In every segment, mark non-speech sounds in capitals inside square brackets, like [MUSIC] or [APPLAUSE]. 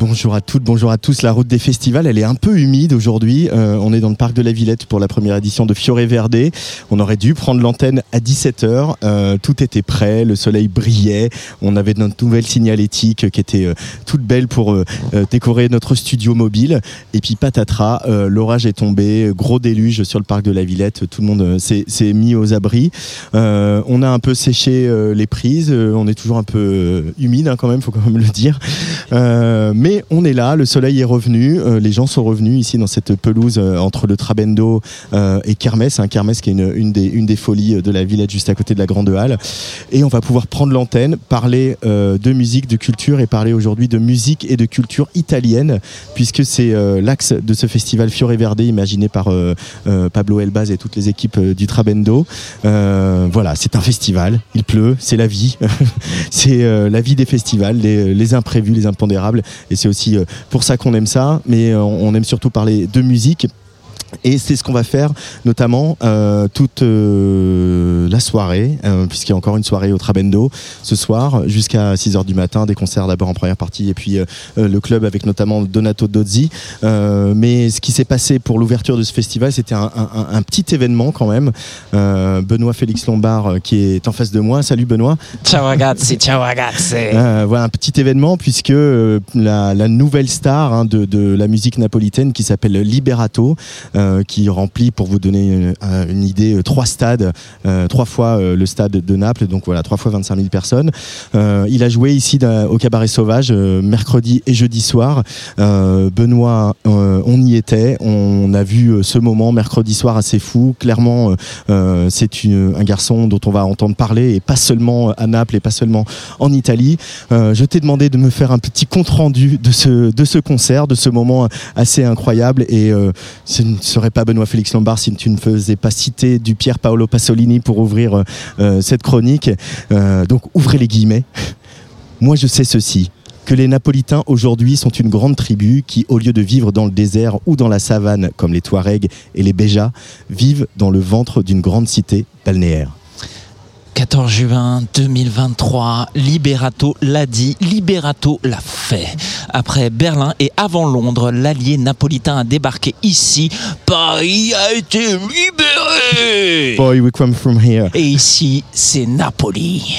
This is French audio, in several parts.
Bonjour à toutes, bonjour à tous. La route des festivals, elle est un peu humide aujourd'hui. Euh, on est dans le parc de la Villette pour la première édition de Fiore Verde. On aurait dû prendre l'antenne à 17h. Euh, tout était prêt, le soleil brillait. On avait notre nouvelle signalétique qui était euh, toute belle pour décorer notre studio mobile. Et puis patatras, l'orage est tombé, gros déluge sur le parc de la Villette. Tout le monde s'est mis aux abris. On a un peu séché les prises. On est toujours un peu humide hein, quand même, faut quand même le dire. Mais on est là, le soleil est revenu, euh, les gens sont revenus ici dans cette pelouse euh, entre le Trabendo euh, et Kermesse, hein, Kermesse qui est une, des, folies de la Villette juste à côté de la Grande Halle. Et on va pouvoir prendre l'antenne, parler de musique, de culture et parler aujourd'hui de musique et de culture italienne, puisque c'est l'axe de ce festival Fiore Verde imaginé par Pablo Elbaz et toutes les équipes du Trabendo. Voilà, c'est un festival, il pleut, c'est la vie, [LAUGHS] c'est la vie des festivals, les, imprévus, les impondérables, c'est aussi euh, pour ça qu'on aime ça, mais euh, on aime surtout parler de musique. Et c'est ce qu'on va faire, notamment euh, toute euh, la soirée, euh, puisqu'il y a encore une soirée au Trabendo ce soir, jusqu'à 6h du matin, des concerts d'abord en première partie, et puis euh, le club avec notamment Donato Dozzi. Euh, mais ce qui s'est passé pour l'ouverture de ce festival, c'était un, un- un petit événement quand même. Euh, Benoît Félix Lombard, qui est en face de moi. Salut Benoît. Ciao ragazzi, ciao ragazzi. Euh, voilà un petit événement puisque euh, la, la nouvelle star hein, de, de la musique napolitaine qui s'appelle Liberato, euh, qui remplit, pour vous donner une, un- une idée, euh, trois stades, euh, trois fois euh, le stade de Naples, donc voilà, trois fois 25 000 personnes. Euh, il a joué ici au Cabaret Sauvage euh, mercredi et jeudi soir. Euh, Benoît, euh, on y était, on a vu euh, ce moment mercredi soir assez fou. Clairement, euh, euh, c'est une- un garçon dont on va entendre parler et pas seulement à Naples et pas seulement en Italie. Euh, je t'ai demandé de me faire un petit compte rendu de ce, de ce concert, de ce moment assez incroyable. Et euh, ce ne serait pas Benoît Félix Lombard si tu ne faisais pas citer du Pier Paolo Pasolini pour ouvrir euh, euh, cette chronique. Euh, donc ouvrez les guillemets. [LAUGHS] Moi je sais ceci que les Napolitains aujourd'hui sont une grande tribu qui, au lieu de vivre dans le désert ou dans la savane comme les Touaregs et les Béjas, vivent dans le ventre d'une grande cité balnéaire. 14 juin 2023, Liberato l'a dit, Liberato l'a fait. Après Berlin et avant Londres, l'allié napolitain a débarqué ici. Paris a été libéré. Boy, we come from here. Et ici, c'est Napoli.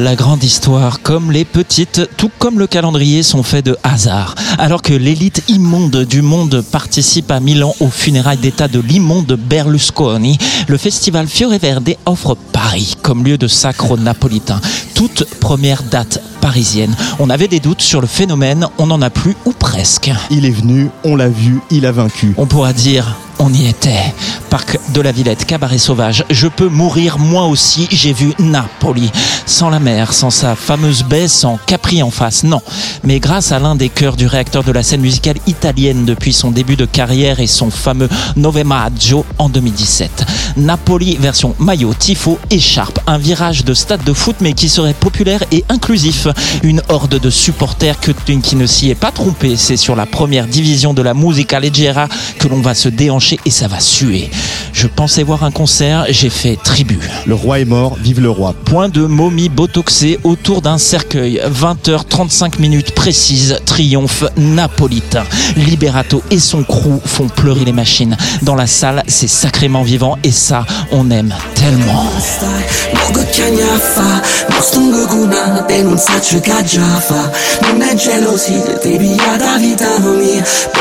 La grande histoire, comme les petites, tout comme le calendrier, sont faits de hasard. Alors que l'élite immonde du monde participe à Milan aux funérailles d'État de l'immonde Berlusconi, le festival Fiore Verde offre Paris comme lieu de sacre napolitain. Toute première date parisienne. On avait des doutes sur le phénomène, on n'en a plus ou presque. Il est venu, on l'a vu, il a vaincu. On pourra dire on y était. Parc de la Villette, cabaret sauvage. Je peux mourir moi aussi. J'ai vu Napoli. Sans la mer, sans sa fameuse baie, sans Capri en face. Non. Mais grâce à l'un des cœurs du réacteur de la scène musicale italienne depuis son début de carrière et son fameux Nove Maggio en 2017. Napoli version maillot, tifo, écharpe. Un virage de stade de foot mais qui serait populaire et inclusif. Une horde de supporters que, qui ne s'y est pas trompé. C'est sur la première division de la Musica Leggera que l'on va se déhancher et ça va suer. Je pensais voir un concert, j'ai fait tribu. Le roi est mort, vive le roi. Point de momie botoxée autour d'un cercueil. 20h35 minutes précises, triomphe napolitain. Liberato et son crew font pleurer les machines. Dans la salle, c'est sacrément vivant et ça, on aime tellement.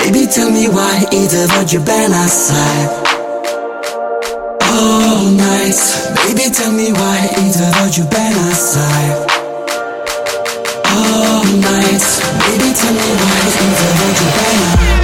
Baby tell me why assai All night. Baby tell me why E te voglio bene assai All night. Baby tell me why E te voglio bene Baby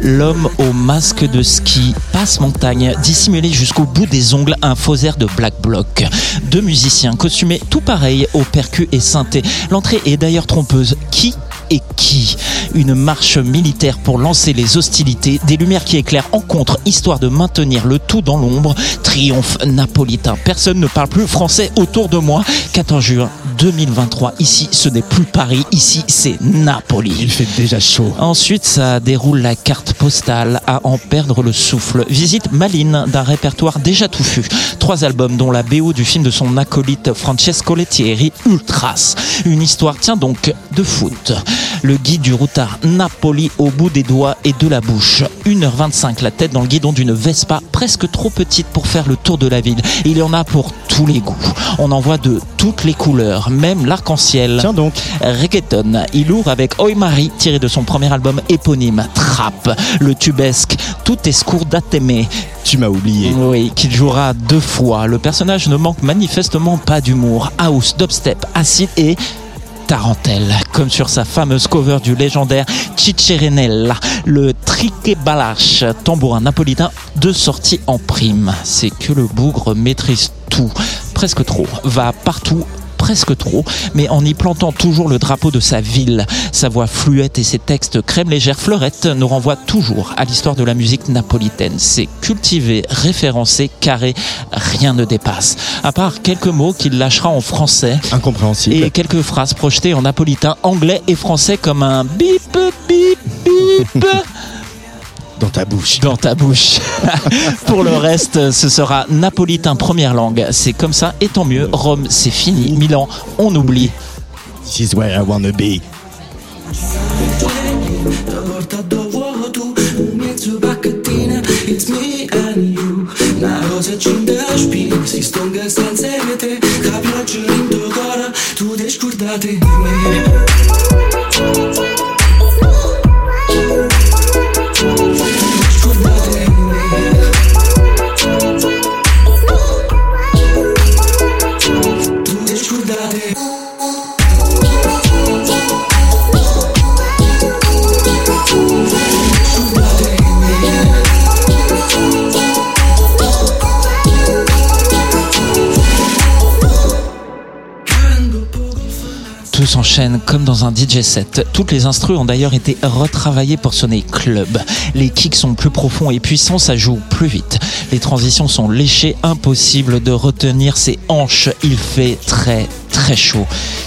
l'homme au masque de ski passe montagne, dissimulé jusqu'au bout des ongles un faux air de Black Bloc. Deux musiciens costumés tout pareil au percu et synthé. L'entrée est d'ailleurs trompeuse. Qui et qui Une marche militaire pour lancer les hostilités, des lumières qui éclairent en contre, histoire de maintenir le tout dans l'ombre. Triomphe napolitain. Personne ne parle plus français autour de moi. 14 juin 2023. Ici, ce n'est plus Paris. Ici, c'est Napoli. Il fait déjà chaud. Ensuite, ça déroule la carte postale à en perdre le souffle. Visite maline d'un répertoire déjà touffu. Trois albums dont la BO du film de son acolyte Francesco Lettieri, Ultras. Une histoire, tiens donc, de foot. Le guide du routard Napoli au bout des doigts et de la bouche. 1h25 la tête dans le guidon d'une Vespa presque trop petite pour faire le tour de la ville. Il y en a pour tous les goûts. On en voit de toutes les couleurs, même l'arc-en-ciel. Tiens donc. Reggaeton, il ouvre avec Oi Marie, tiré de son premier album éponyme, Trap. Le tubesque, tout est scourdatemé. Tu m'as oublié. Oui, qu'il jouera deux fois. Le personnage ne manque manifestement pas d'humour. House, dubstep, acide et tarentelle, comme sur sa fameuse cover du légendaire Cicciarinella, le triquebalache, tambourin napolitain de sortie en prime. C'est que le bougre maîtrise tout, presque trop, va partout presque trop, mais en y plantant toujours le drapeau de sa ville. Sa voix fluette et ses textes crème légère fleurette nous renvoient toujours à l'histoire de la musique napolitaine. C'est cultivé, référencé, carré, rien ne dépasse. À part quelques mots qu'il lâchera en français Incompréhensible. et quelques phrases projetées en napolitain, anglais et français comme un bip bip bip [LAUGHS] Dans ta bouche. dans ta bouche. [LAUGHS] Pour le reste, ce sera napolitain première langue. C'est comme ça, et tant mieux. Rome, c'est fini. Milan, on oublie. This is where I wanna be. Comme dans un DJ set. Toutes les instrus ont d'ailleurs été retravaillées pour sonner club. Les kicks sont plus profonds et puissants, ça joue plus vite. Les transitions sont léchées, impossible de retenir ses hanches. Il fait très très chaud.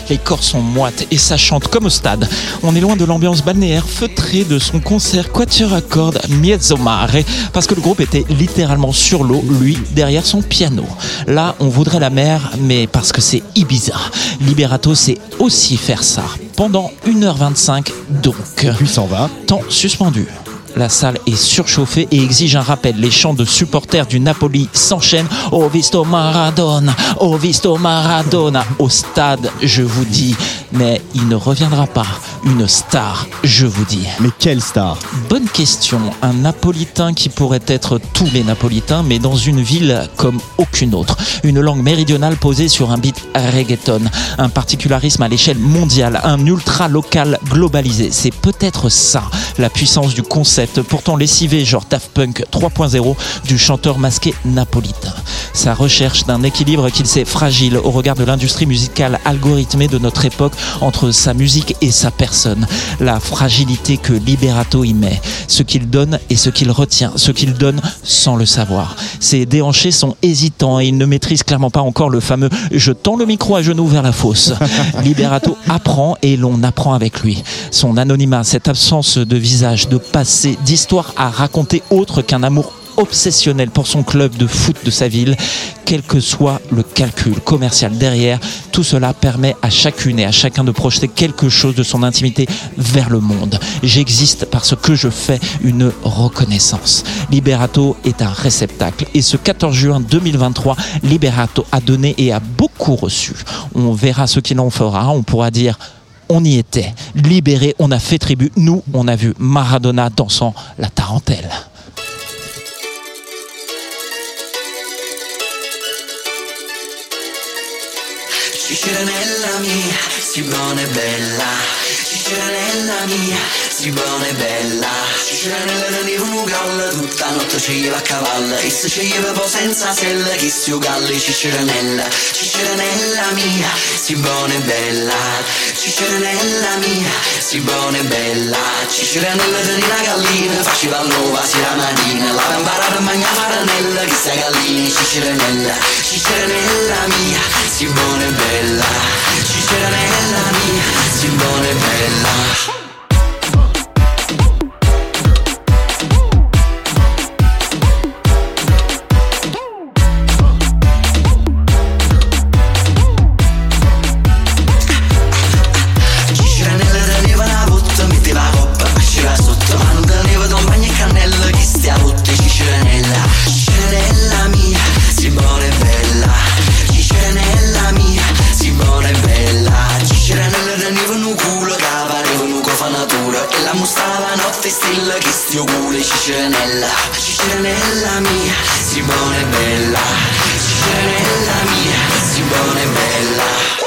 Les corps sont moites et ça chante comme au stade. On est loin de l'ambiance balnéaire feutrée de son concert Quatuor à cordes Mezzo Mare parce que le groupe était littéralement sur l'eau, lui derrière son piano. Là, on voudrait la mer, mais parce que c'est Ibiza. Liberato sait aussi faire ça. Pendant 1h25 donc. Puis s'en va. Temps suspendu. La salle est surchauffée et exige un rappel. Les chants de supporters du Napoli s'enchaînent. Au visto Maradona, au visto Maradona. Au stade, je vous dis. Mais il ne reviendra pas. Une star, je vous dis. Mais quelle star? Bonne question. Un Napolitain qui pourrait être tous les Napolitains, mais dans une ville comme aucune autre. Une langue méridionale posée sur un beat reggaeton. Un particularisme à l'échelle mondiale. Un ultra local globalisé. C'est peut-être ça, la puissance du concept, pourtant lessivé, genre Daft Punk 3.0, du chanteur masqué napolitain. Sa recherche d'un équilibre qu'il sait fragile au regard de l'industrie musicale algorithmée de notre époque entre sa musique et sa personne. La fragilité que Liberato y met. Ce qu'il donne et ce qu'il retient. Ce qu'il donne sans le savoir. Ses déhanchés sont hésitants et il ne maîtrise clairement pas encore le fameux je tends le micro à genoux vers la fosse. [LAUGHS] Liberato apprend et l'on apprend avec lui. Son anonymat, cette absence de visage, de passé, d'histoire à raconter autre qu'un amour obsessionnel pour son club de foot de sa ville, quel que soit le calcul commercial derrière, tout cela permet à chacune et à chacun de projeter quelque chose de son intimité vers le monde. J'existe parce que je fais une reconnaissance. Liberato est un réceptacle et ce 14 juin 2023, Liberato a donné et a beaucoup reçu. On verra ce qu'il en fera, on pourra dire on y était, libéré, on a fait tribu. Nous, on a vu Maradona dansant la tarentelle. Ciceranella mia, si buona e bella Ciceranella teneva un galla tutta notte ci iva a cavallo E se ci poi senza sella chi si ugalli Ciceranella Ciceranella mia, si buona e bella Ciceranella mia, si buona e bella Ciceranella teneva una gallina faceva l'uova si la mattina. La imparato a mangiare faranella chi sta gallina Ciceranella Ciceranella mia, si buona e bella Ciceranella mia, si buona e bella e stella che stio culo Ciceranella Ciceranella mia, si buona e bella. Ciceranella mia, si buona e bella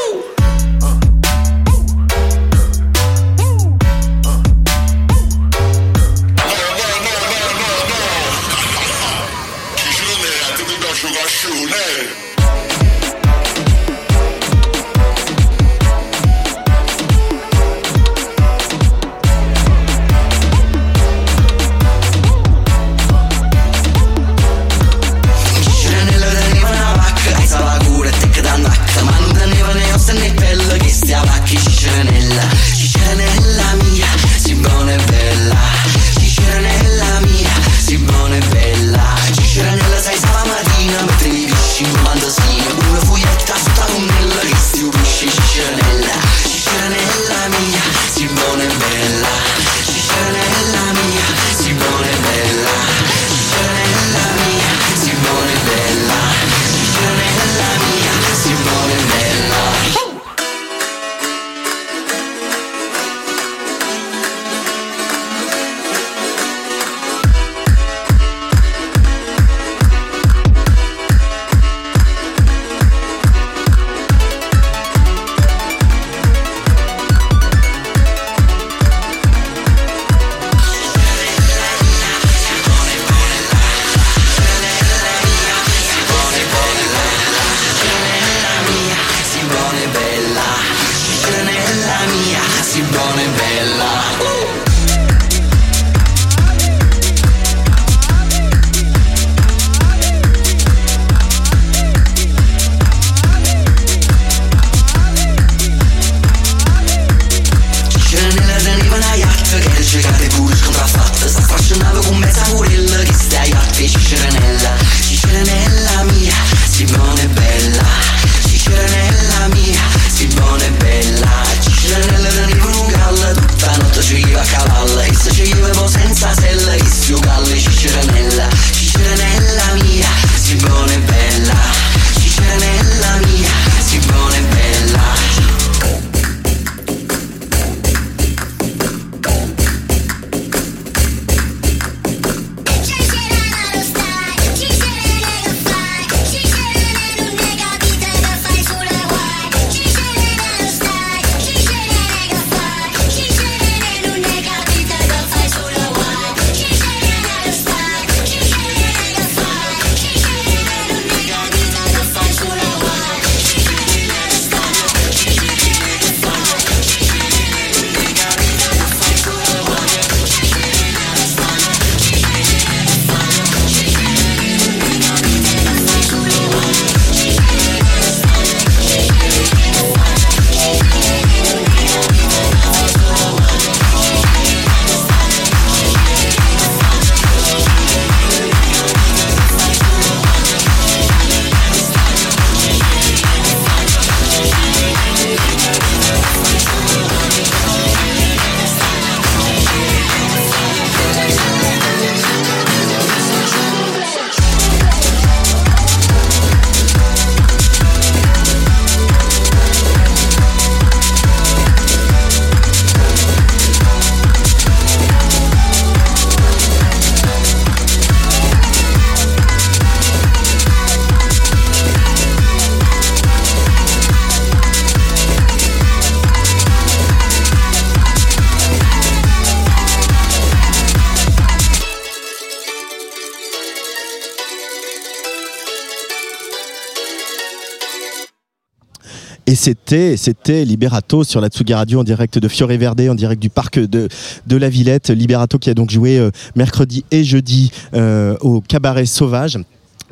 c'était, c'était Liberato sur la Tsugi Radio en direct de Fiore Verde, en direct du parc de, de la Villette. Liberato qui a donc joué euh, mercredi et jeudi euh, au Cabaret Sauvage.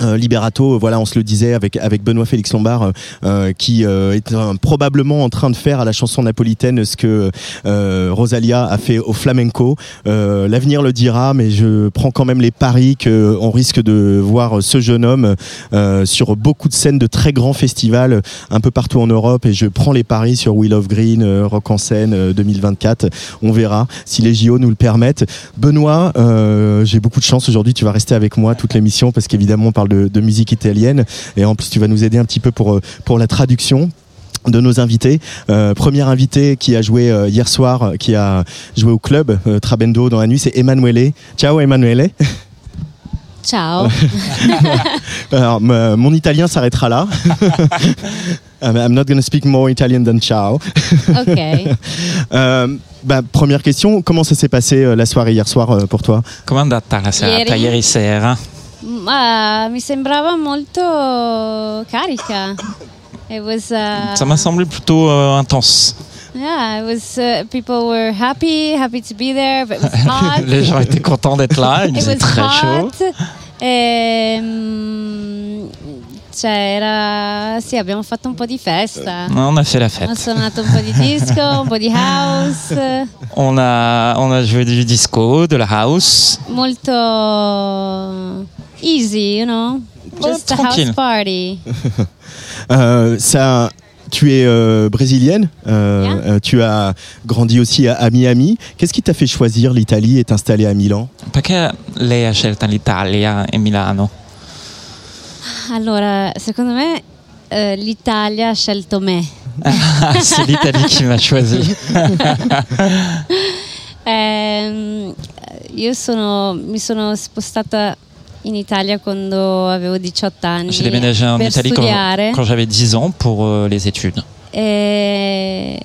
Euh, Liberato, voilà, on se le disait avec avec Benoît Félix Lombard, euh, euh, qui euh, est euh, probablement en train de faire à la chanson napolitaine ce que euh, Rosalia a fait au flamenco. Euh, L'avenir le dira, mais je prends quand même les paris que on risque de voir ce jeune homme euh, sur beaucoup de scènes de très grands festivals un peu partout en Europe, et je prends les paris sur Wheel of Green, euh, Rock en scène euh, 2024. On verra si les JO nous le permettent. Benoît, euh, j'ai beaucoup de chance aujourd'hui. Tu vas rester avec moi toute l'émission parce qu'évidemment on parle de, de musique italienne et en plus tu vas nous aider un petit peu pour, euh, pour la traduction de nos invités. Euh, premier invité qui a joué euh, hier soir, qui a joué au club euh, Trabendo dans la nuit, c'est Emanuele. Ciao Emanuele. Ciao. [LAUGHS] Alors, mon italien s'arrêtera là. [LAUGHS] I'm not going to speak more Italian than ciao. ok. [LAUGHS] Euh, bah, première question, comment ça s'est passé euh, la soirée hier soir euh, pour toi? Com'è andata la serata ieri sera? Ma mi sembrava molto carica. It was uh, Ça m'a semblé plutôt euh, intense. yeah, it was uh, people were happy, happy to be there, but it was [LAUGHS] hot. Les gens étaient contents d'être là, il it faisait was très chaud. hot. Cioè era sì, abbiamo fatto un po' di festa. On a fait la Ho fête. suonato un po' di disco, un po' di house, On a, on a joué du disco, de la house. molto easy, you know? Just a tranquille. house party. [LAUGHS] Euh, ça, tu es euh, brésilienne, euh, Yeah. euh, tu as grandi aussi à, à Miami. Qu'est-ce qui t'a fait choisir l'Italie et t'installer à Milan? Perché lei ha scelto l'Italia e Milano? Allora, secondo me eh, l'Italia ha scelto me. [LAUGHS] C'est l'Italie qui m'a choisi? [LAUGHS] Ehm, io sono, mi sono spostata in Italia quando avevo 18 anni J'ai déménagé en Italie quand, studiare quand j'avais 10 ans pour euh, les études. e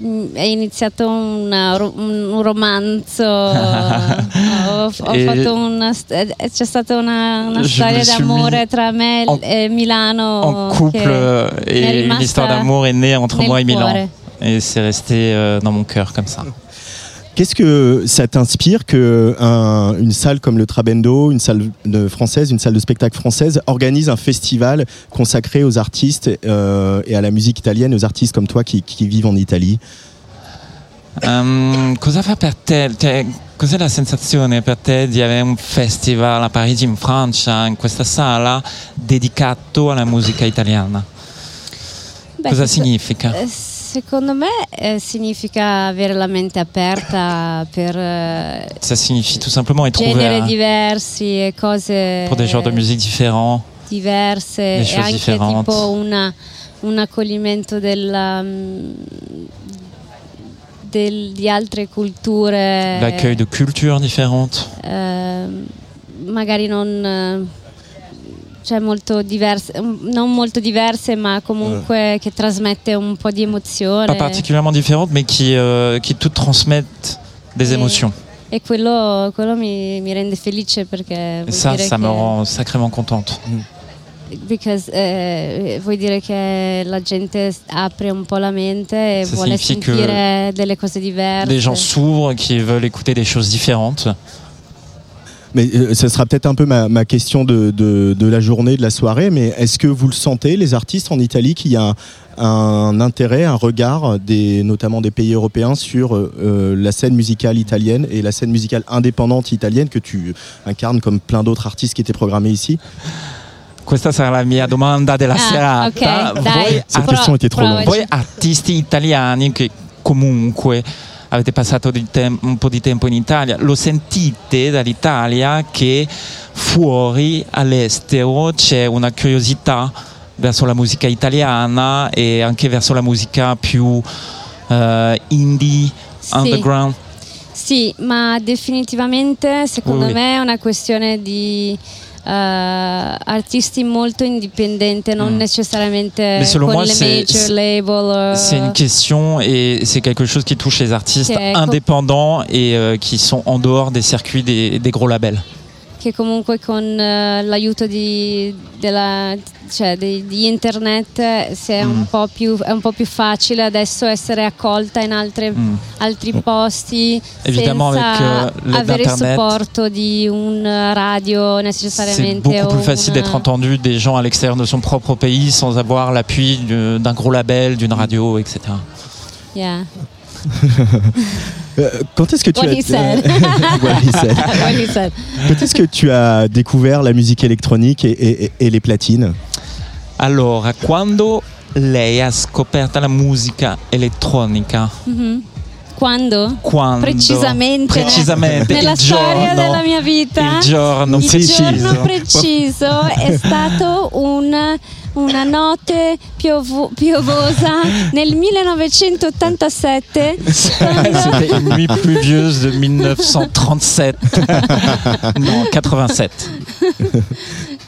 mm, è iniziato una un, romanzo [LAUGHS] ho, ho E- fatto una c'è stata una, una storia d'amore tra me en- e Milano en couple et une histoire d'amour est née entre nel moi et Milan. cuore. Et c'est resté euh, dans mon cœur comme ça. Qu'est-ce que ça t'inspire que un- une salle comme le Trabendo, une salle de française, une salle de spectacle française organise un festival consacré aux artistes euh, et à la musique italienne, aux artistes comme toi qui, qui vivent en Italie? Ehm, cosa fa per te? Cioè, cos'è la sensazione per te di avere un festival a Parigi, in Francia, in questa sala, dedicato alla musica italiana? Beh, Cosa significa? Secondo me eh, significa avere la mente aperta per eh, Ça signifie tout simplement être ouvert diversi e cose pour des genres de musique différents. diverse Des e choses anche différentes. tipo una- un accoglimento della, mm, del- di altre culture L'accueil de cultures différentes. eh, magari non eh, cioè molto diverse non molto diverse ma comunque che trasmette un po' di emozione Pas particulièrement différentes, mais qui, euh, qui toutes transmettent des Et- émotions. e quello, quello mi, mi rende felice perché Et ça, dire ça me rend sacrément contente. because, eh, vuol dire che la gente apre un po' la mente e Ça vuole sentire delle cose diverse. Les gens s'ouvrent, qui veulent écouter des choses différentes. Mais euh, ce sera peut-être un peu ma, ma question de, de, de la journée, de la soirée, mais est-ce que vous le sentez, les artistes en Italie, qu'il y a un, un intérêt, un regard, des, notamment des pays européens, sur euh, euh, la scène musicale italienne et la scène musicale indépendante italienne que tu incarnes comme plein d'autres artistes qui étaient programmés ici? Questa sarà la mia domanda della Ah, serata. Voi. Cette question était trop longue. voi artisti italiani che comunque avete passato tem- un po' di tempo in Italia, lo sentite dall'Italia che fuori all'estero c'è una curiosità verso la musica italiana e anche verso la musica più eh, indie, Sì. underground? Sì, ma definitivamente secondo Oui, me è una questione di artisti molto indipendenti, non Mm. necessariamente Mais selon con moi, le c'est- major c'est- label. eh, C'est une question et c'est quelque chose qui touche les artistes indépendants et euh, qui sont en dehors des circuits des, des gros labels. Che comunque con eh, l'aiuto di, della- cioè, di, di internet è, Mm. un po più, è un po' più facile adesso essere accolta in altre- Mm. altri posti Évidemment, senza avec, avere il supporto di un radio C'est necessariamente beaucoup o plus facile d'être entendu des gens à l'extérieur de son propre pays sans avoir l'appui d'un gros label, d'une radio, etc. Yeah. [LAUGHS] Euh, Quand est-ce que tu What as he said. What he said. What he said. Quand est-ce que tu as découvert la musique électronique et, et- et les platines? Allora, quando lei ha scoperto la musica elettronica? Mhm. Quando? Quando? Precisamente. Precisamente, Nella il storia giorno, della mia vita. Il giorno il preciso. giorno preciso è stato un- una notte piovo- piovosa [LAUGHS] nel 1987 quando, C'était une nuit pluvieuse de 1937. non, 87.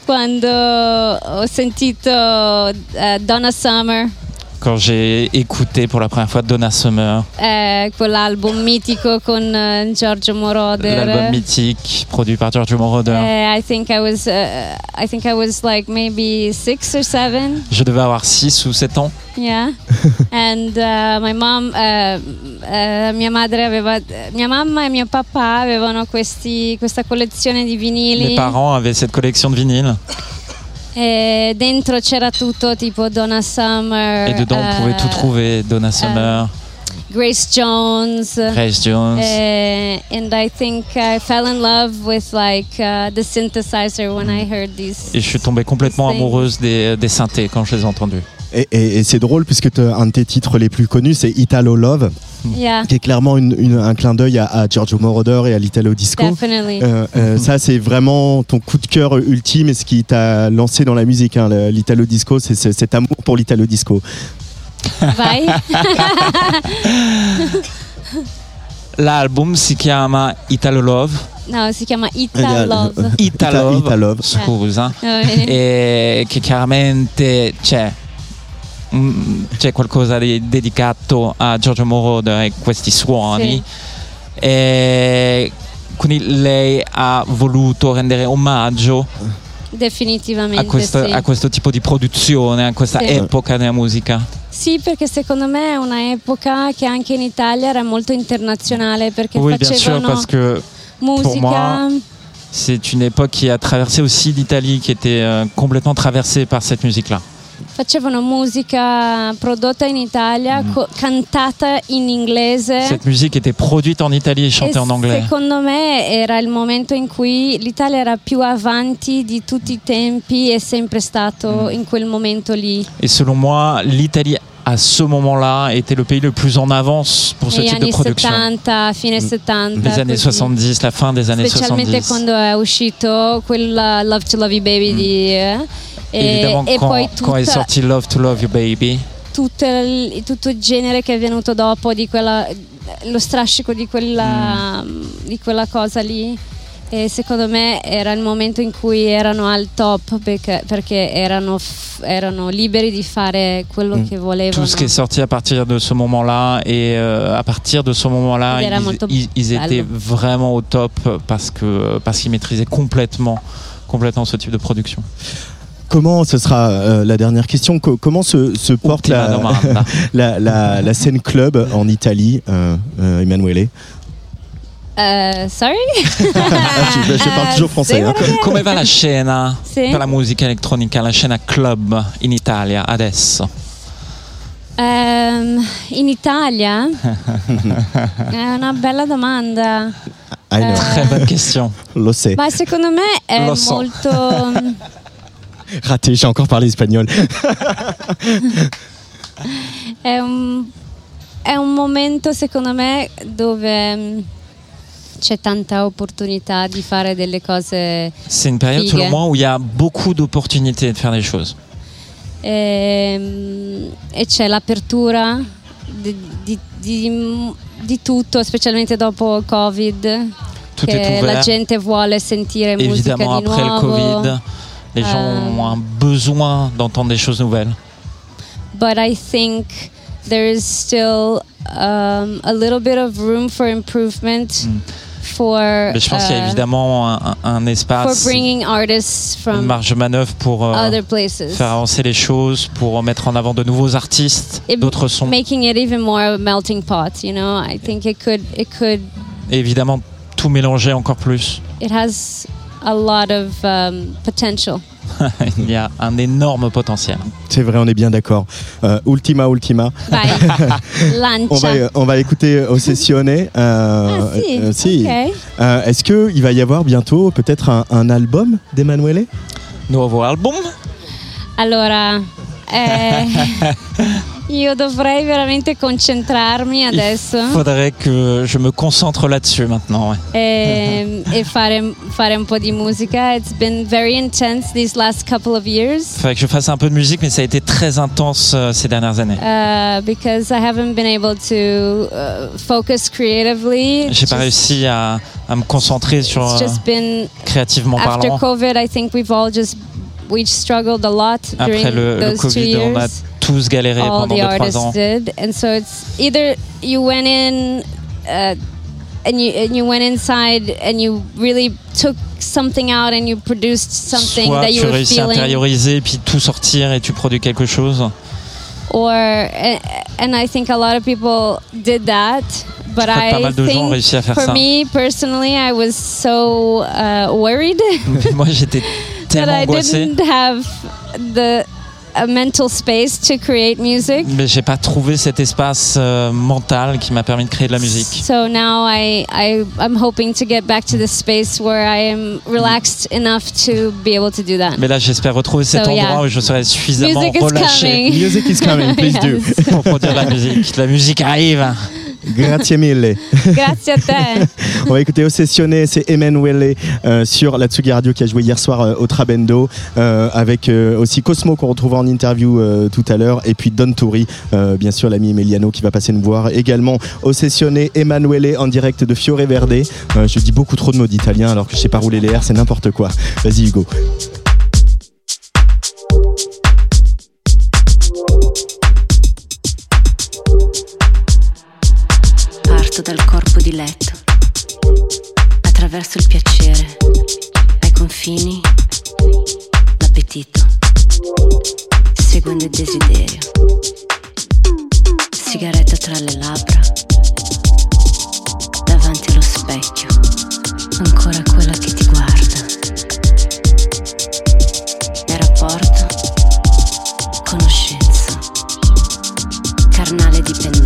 quando ho sentito eh, Donna Summer, Quand j'ai écouté pour la première fois Donna Summer, eh, quell'album mitico con eh, Giorgio Moroder. l'album mythique produit par Giorgio Moroder. Eh, I think I was, uh, I think I was like maybe six or seven. Je devais avoir 6 ou 7 ans. Yeah, [LAUGHS] and uh, my mom, uh, uh, mia madre aveva, mia mamma e mio papà avevano questi, questa collezione di Mes vinili parents avaient cette collection de vinyles e dentro c'era tutto tipo Donna Summer, et dedans on pouvait tout trouver Donna Summer, Grace Jones. Grace Jones. Uh, and I think I fell in love with like uh, the synthesizer when I heard these. Et je suis tombée complètement amoureuse des, des synthés quand je les ai entendus. Et, et- et c'est drôle puisque un de tes titres les plus connus, c'est Italo Love, Yeah, qui est clairement une- une- un clin d'œil à, à Giorgio Moroder et à l'Italo Disco. definitely. Euh, euh, ça, c'est vraiment ton coup de cœur ultime et ce qui t'a lancé dans la musique. hein, L'Italo Disco, c'est cet amour pour l'Italo Disco. Vai. [LAUGHS] L'album si chiama Italo Love. No, si chiama Eh, Ita Love. Ita Ita- Love, scusa. Eh, e che chiaramente c'è c'è qualcosa di dedicato a Giorgio Moroder e questi suoni e quindi lei ha voluto rendere omaggio Definitivamente a questo, sì. a questo tipo di produzione, a questa Sì. epoca della musica. Sì, perché secondo me è una che anche in Italia era molto internazionale perché Oui, sûr, facevano que musica c'est une époque qui a traversé aussi l'Italie, qui était euh, complètement traversée par cette musique-là. Facevano musica prodotta in Italia, Mm. co- cantata in inglese. Cette musique était produite en Italie et chantée E en anglais. secondo me era il momento in cui l'Italia era più avanti di tutti i tempi, è sempre Mm. stato in quel momento lì. Et selon moi, l'Italie à ce moment-là était le pays le plus en avance pour ce type de production. 70, fine 70. Les années così. 70, la fin des années Specialmente 70. quando è uscito quella Love to Love You Baby di... eh, e, Évidemment, e quand, poi quand est sorti Love to Love You Baby, tutto il, tutto il genere che è venuto dopo di quella, lo strascico di quella, di quella cosa lì e secondo me era il momento in cui erano al top perché, perché erano, f- erano liberi di fare quello Mm. che volevano tout ce qui est sorti à partir de ce moment-là, et euh, à partir de ce moment-là, ils, molto ils- ils étaient vraiment au top parce que parce qu'ils maîtrisaient complètement complètement ce type de production. Comment, ce sera euh, la dernière question, co- comment se, se porte Ultima la, domanda. [LAUGHS] la, la- la scène club en Italie, euh, euh, Emanuele? Eh, sorry? [LAUGHS] Je parle toujours français. hein. Come va la scena Sì. per la musica elettronica, la scena club in Italia adesso? Ehm, in Italia? [LAUGHS] È una bella domanda I know, Très bonne question. lo sais. ma secondo me è Lo so. molto [LAUGHS] Raté, j'ai encore parlé espagnol. È un, è un momento, secondo me, dove mm, c'è tanta opportunità di fare delle cose C'est une période, Figue. selon moi, où il y a beaucoup d'opportunités de faire des choses. ehm, e, c'è l'apertura di, di- di- di tutto, specialmente dopo il Covid, Tout che la gente vuole sentire musica Évidemment, di après le. Covid, les gens Euh, ont un besoin d'entendre des choses nouvelles. But I think there is still um, a little bit of room for improvement for. Mais je pense qu'il y a uh, évidemment un, un- un for espace, bringing artists une from marge de manœuvre pour euh, other places. faire avancer les choses, pour mettre en avant de nouveaux artistes, d'autres sons. making it even more a melting pot, you know? I think it could it could Et évidemment, tout mélanger encore plus. it has a lot of um, potential. [LAUGHS] Il y a un énorme potentiel. C'est vrai, on est bien d'accord. Euh, ultima, ultima. [LAUGHS] On va, on va écouter Ossessione. Euh, ah si, euh, si. Euh, Est-ce qu'il va y avoir bientôt peut-être un, un album d'Emanuele Nuovo album Allora, eh, [LAUGHS] io dovrei veramente concentrarmi adesso Faudrait que je me concentre là-dessus maintenant. ouais. e, [LAUGHS] e fare, fare un po' di musica. It's been very intense these last couple of years. Faudrait que je fasse un peu de musique, mais ça a été très intense euh, ces dernières années. uh, because I haven't been able to uh, focus creatively. J'ai pas Just- réussi à, à me concentrer sur It's euh, just been créativement after parlant. COVID. I think we've all just we struggled a lot Après during le, le those two Covid, on a years. tous galéré All pendant the 2-3 artists ans. did, and so it's either you went in. Uh, and you and you went inside and you really took something out and you produced something Soit that you tu were réussis à feeling, intérioriser puis tout sortir et tu produis quelque chose. or and I think a lot of people did that. But I mal de gens ont think réussi à faire for ça. me personally, I was so uh, worried [LAUGHS] Moi j'étais tellement I angoissé, didn't have the a mental space to create music. mais j'ai pas trouvé cet espace euh, mental qui m'a permis de créer de la musique. So now I, I I'm hoping to get back to the space where I am relaxed enough to be able to do that. Mais là j'espère retrouver cet So, endroit yeah. où je serai suffisamment Music is relâché coming. Music is coming, please do. [LAUGHS] Yes. pour produire la musique. La musique arrive. Grazie mille. Grazie a te. [LAUGHS] On va écouter Ossessione, c'est Emanuele euh, sur la Tsugi Radio qui a joué hier soir euh, au Trabendo euh, avec aussi Cosmo qu'on retrouvera en interview tout à l'heure et puis Don Turi, euh, bien sûr l'ami Emiliano qui va passer nous voir également Ossessione, Emanuele en direct de Fiore Verde. Je dis beaucoup trop de mots d'italien alors que je sais pas rouler les R, c'est n'importe quoi. Vas-y Hugo. nascosto dal corpo di letto, attraverso il piacere, ai confini, l'appetito, seguendo il desiderio, sigaretta tra le labbra, davanti allo specchio, ancora quella che ti guarda, nel rapporto, conoscenza, carnale dipendenza.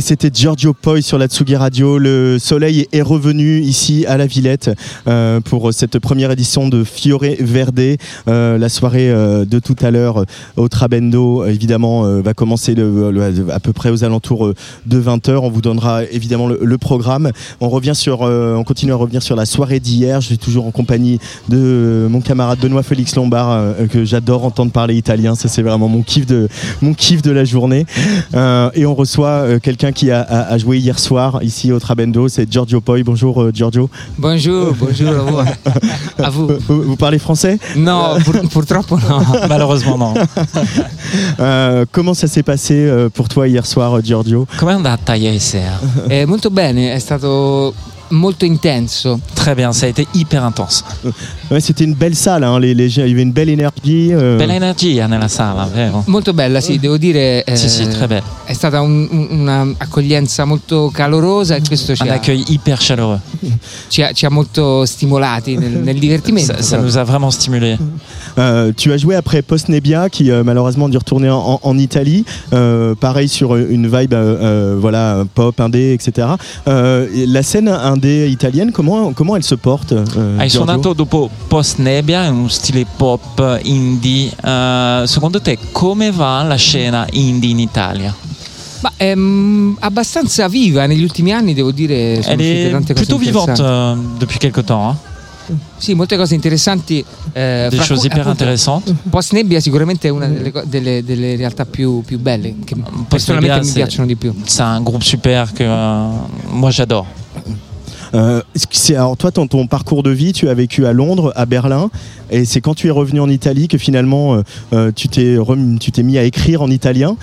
Et c'était Giorgio Poi sur la Tsugi Radio. Le soleil est revenu ici à la Villette euh, pour cette première édition de Fiore Verde. Euh, la soirée euh, de tout à l'heure au Trabendo, évidemment, va commencer à peu près aux alentours de 20h. On vous donnera évidemment le, le programme. On revient sur, on continue à revenir sur la soirée d'hier. Je suis toujours en compagnie de mon camarade Benoît Félix Lombard, que j'adore entendre parler italien. Ça, c'est vraiment mon kiff de, mon kiff de la journée. Et on reçoit euh, quelqu'un qui a, a- a joué hier soir ici au Trabendo, c'est Giorgio Poi. Bonjour euh, Giorgio. Bonjour, bonjour à vous. [LAUGHS] À vous. Vous, vous parlez français? No, pur- purtroppo no. [LAUGHS] Malheureusement, non. Euh, Comment ça s'est passé euh, pour toi hier soir, Giorgio? Com'è andata ieri sera? Eh, molto bene, è stato molto intenso. Très bien, ça a été hyper intense. Ouais, C'était une belle salle, hein, les, les- il y avait une belle énergie. euh, Bella energia nella sala, vero? Molto bella, sì, devo dire. eh, Sì, sì, très belle. È stata un- un- un'accoglienza molto calorosa e questo ci Un ha, accueil hyper chaleureux. [LAUGHS] ci ha- ci ha molto stimolati nel, nel divertimento. Ça, ça nous a vraiment stimulés. Euh, tu as joué après Post Nebbia qui euh, malheureusement a dû retourner en, en- en Italie. Euh, pareil sur une vibe euh, euh, voilà pop, indé, etc. Euh, et la scène indé italienne, comment comment elle se porte euh, Hai Giorgio suonato dopo Post Nebbia in uno stile pop indie. Eh, secondo te come va la scena indie in Italia? Ma è mm, abbastanza viva negli ultimi anni, devo dire. Sono Elle tante cose plutôt vivante euh, depuis quelque temps. hein. Sì, molte cose interessanti. eh, Des choses cui, hyper appunto, intéressantes. Post Nebbia sicuramente è una delle, delle- delle realtà più, più belle, che personalmente Nebbia, mi c'est- piacciono di più. C'est un groupe super que euh, moi j'adore. Euh, c'est- alors toi, ton, ton parcours de vie, tu as vécu à Londres, à Berlin, et c'est quand tu es revenu en Italie que finalement euh, euh, tu t'es tu t'es mis à écrire en italien.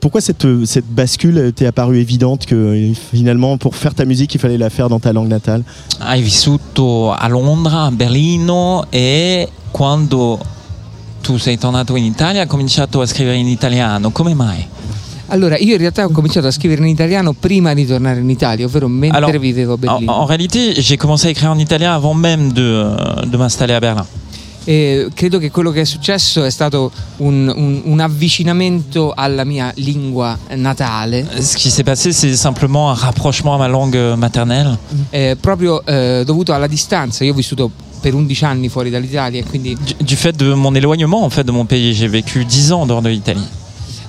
Pourquoi cette, cette bascule t'est apparue évidente que finalement pour faire ta musique il fallait la faire dans ta langue natale? Hai vissuto a Londra, a Berlino e quando tu sei tornato in Italia hai cominciato a scrivere in italiano. Come mai? Allora, io in realtà ho cominciato a scrivere in italiano prima di tornare in Italia, ovvero mentre Alors, vivevo a En, Berlino. en réalité, j'ai commencé à écrire en italien avant même de, de m'installer à Berlin. E credo che quello che è successo è stato un, un- un avvicinamento alla mia lingua natale, Ce qui s'est passé, c'est simplement un rapprochement à ma langue maternelle, eh, proprio eh, dovuto alla distanza. Io ho vissuto per 11 anni fuori dall'Italia quindi du, du fait de mon éloignement en fait de mon pays. J'ai vécu 10 ans dehors de l'Italie.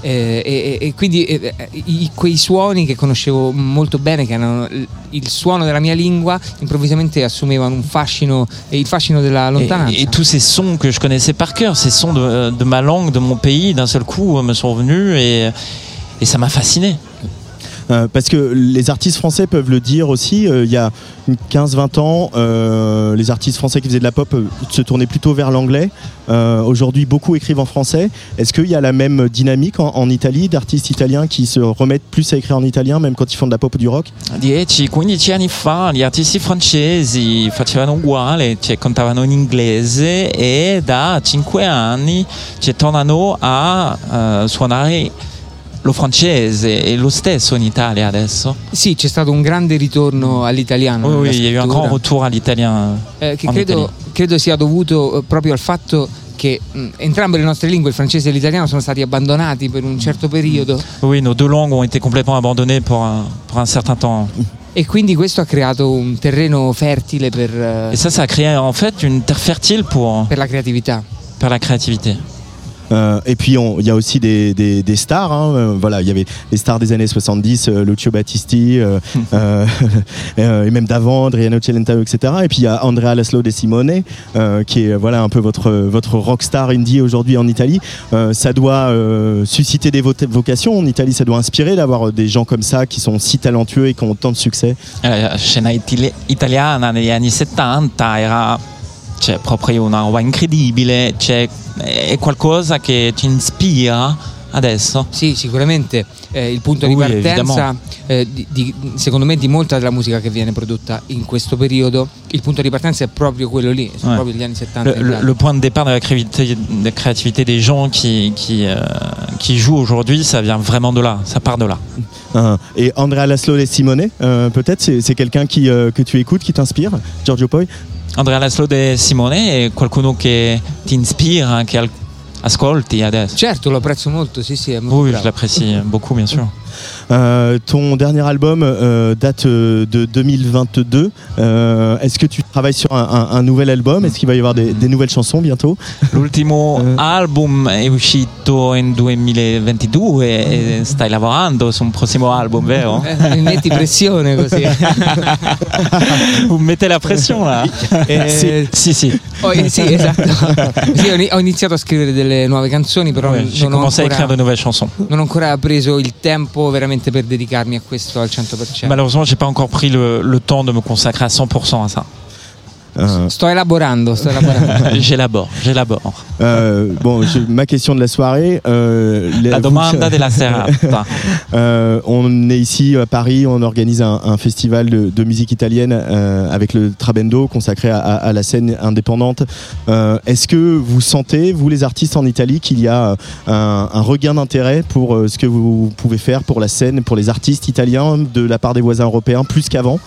Eh, e, e- e quindi eh, eh, i- quei suoni che conoscevo molto bene, che erano il suono della mia lingua, improvvisamente assumevano un fascino, il fascino della lontananza. et tous ces sons que je connaissais par cœur, ces sons de, de ma langue, de mon pays, d'un seul coup me sont venus et, et ça m'a fasciné. Euh, parce que les artistes français peuvent le dire aussi. euh, il y a 15-20 ans, euh, les artistes français qui faisaient de la pop se tournaient plutôt vers l'anglais. Aujourd'hui, beaucoup écrivent en français. Est-ce qu'il y a la même dynamique en, en Italie d'artistes italiens qui se remettent plus à écrire en italien, même quand ils font de la pop ou du rock? 10-15 anni fa gli artisti francesi facevano uguale, cioè cantavano in inglese e da 5 anni cioè, tornano a eh, suonare lo francese e lo stesso in Italia adesso. Sì, c'è stato un grande ritorno all'italiano. Oui, oui, il y a eu un grand retour à l'italien. eh, che credo, credo sia dovuto eh, proprio al fatto che mh, entrambe le nostre lingue, il francese e l'italiano, sono stati abbandonati per un certo periodo Oui, nos deux langues ont été complètement abandonnées pour un, pour un certain temps. e quindi questo ha creato un terreno fertile per, eh, Et ça, ça a créé en fait une terre fertile pour, per la creatività. pour la créativité. Euh, et puis il y a aussi des, des- des stars. hein, euh, voilà, il y avait les stars des années 70, euh, Lucio Battisti, euh, [LAUGHS] euh, [LAUGHS] euh, et même d'avant, Adriano Celentano, etc. Et puis il y a Andrea Laszlo De Simone, euh, qui est voilà un peu votre votre rockstar indie aujourd'hui en Italie. Euh, ça doit euh, susciter des vocations en Italie. Ça doit inspirer d'avoir des gens comme ça qui sont si talentueux et qui ont tant de succès. Eh, La itali- italiana negli anni 70 era cioè, proprio una roba incredibile, è qualcosa che ci ispira adesso. Sì, sicuramente eh, il punto di Oui, partenza, eh, di- di- secondo me, di molta della musica che viene prodotta in questo periodo, il punto di partenza è proprio quello lì, sono Ouais. proprio gli anni 70. Le, le- le point de départ de la créativité, de créativité des gens qui, qui, euh, qui jouent aujourd'hui, ça vient vraiment de là, ça part de là. Hein. Et Andrea Laszlo De Simone, euh, peut-être c'est c'est quelqu'un qui euh, que tu écoutes, qui t'inspire, Giorgio Poi? Andrea Laszlo De Simone è qualcuno che ti ispira, che ascolti adesso. Certo, lo apprezzo molto, sì, sì, è molto Oui, je l'apprécie beaucoup, bien sûr. Euh, ton dernier album euh, date euh, de 2022. Euh, Est-ce que tu travailles sur un, un- un nouvel album? Est-ce qu'il va y avoir des, des nouvelles chansons bientôt? L'ultimo album è uscito in 2022 e stai lavorando su un prossimo album, vero? Eh, mi metti pressione così. [LAUGHS] Vous me mettez la pression là. Eh, Si, si. oh, eh, sì, esatto. Sì, ho ini- ho iniziato a scrivere delle nuove canzoni, però Ouais, J'ai non, ho commencé à écrire de ancora, nouvelles chansons. non ho ancora preso il tempo veramente per dedicarmi a questo al 100%. Malheureusement, j'ai pas encore pris le, le temps de me consacrer à 100% à ça. Euh, Sto elaborando, sto elaborando. [LAUGHS] j'élabore, j'élabore. euh, Bon, je- ma question de la soirée. euh, La domanda della [LAUGHS] serata. Euh, on est ici à Paris, on organise un, un festival de, de musique italienne euh, avec le Trabendo consacré à, à- à la scène indépendante. Euh, Est-ce que vous sentez, vous les artistes en Italie, qu'il y a un, un regain d'intérêt pour euh, ce que vous pouvez faire pour la scène, pour les artistes italiens de la part des voisins européens, plus qu'avant?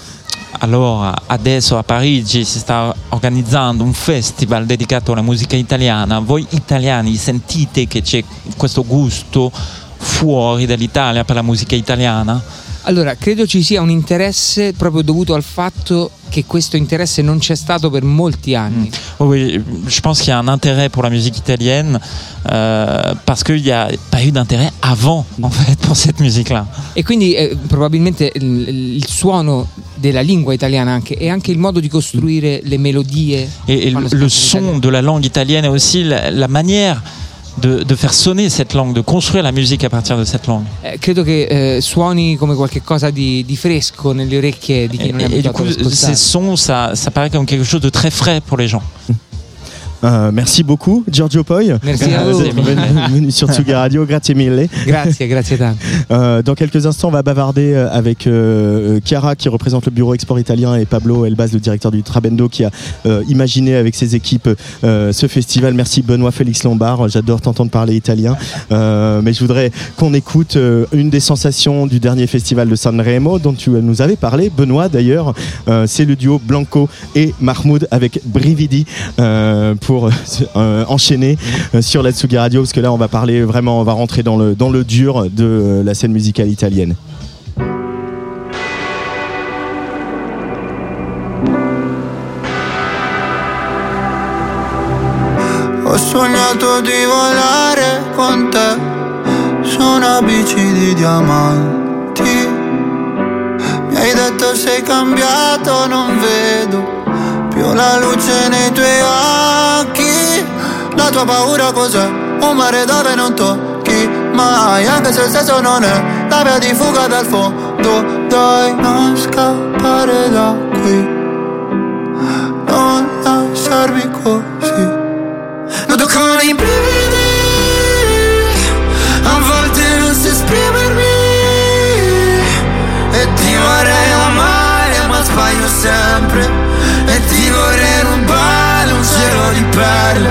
Allora, adesso a Parigi si sta organizzando un festival dedicato alla musica italiana. Voi italiani sentite che c'è questo gusto fuori dall'Italia per la musica italiana? Allora, credo ci sia un interesse proprio dovuto al fatto che questo interesse non c'è stato per molti anni. Oui, oui, je pense qu'il y a un intérêt pour la musique italienne euh, parce qu'il n'y a pas eu d'intérêt avant, en fait, pour cette musique-là. E quindi eh, probabilmente il, il suono della lingua italiana anche e anche il modo di costruire le melodie. Et, et le, quando si le parla son italiano. de la langue italienne et aussi la, la manière de, de faire sonner cette langue, de construire la musique à partir de cette langue. Eh, credo che eh, suoni come qualcosa di, di fresco nelle orecchie di chi non è et du abituato coup, ad ascoltare. ces sons, ça, ça paraît comme quelque chose de très frais pour les gens. Euh, merci beaucoup, Giorgio Poi. Merci à Euh, vous. venu, sur [LAUGHS] Tsugi Radio, grazie mille. Grazie, grazie tanto. Euh, dans quelques instants, on va bavarder euh, avec euh, Chiara qui représente le bureau export italien et Pablo Elbaz, le directeur du Trabendo, qui a euh, imaginé avec ses équipes euh, ce festival. Merci Benoît Félix Lombard, j'adore t'entendre parler italien. Euh, mais je voudrais qu'on écoute euh, une des sensations du dernier festival de Sanremo dont tu nous avais parlé, Benoît d'ailleurs. Euh, C'est le duo Blanco et Mahmoud avec Brividi euh, pour euh, enchaîner euh, sur la Tsugi Radio parce que là on va parler vraiment, on va rentrer dans le, dans le dur de euh, la scène musicale italienne. Ho sognato di volare con te su una bici di diamanti. Mi hai detto sei cambiato, non vedo più la luce nei tuoi occhi. La tua paura cos'è? Un mare dove non tocchi mai, anche se il senso non è la via di fuga dal fondo. Dai, non scappare da qui. Non lasciarmi così. Noto con i brividi A volte non so esprimermi E ti vorrei perle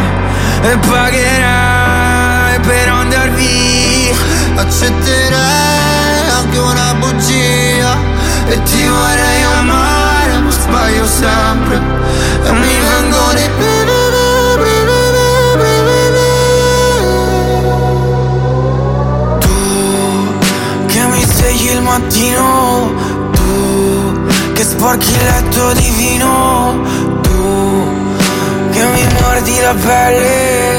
E pagherai per andar via. Accetterei anche una bugia E ti vorrei amare parler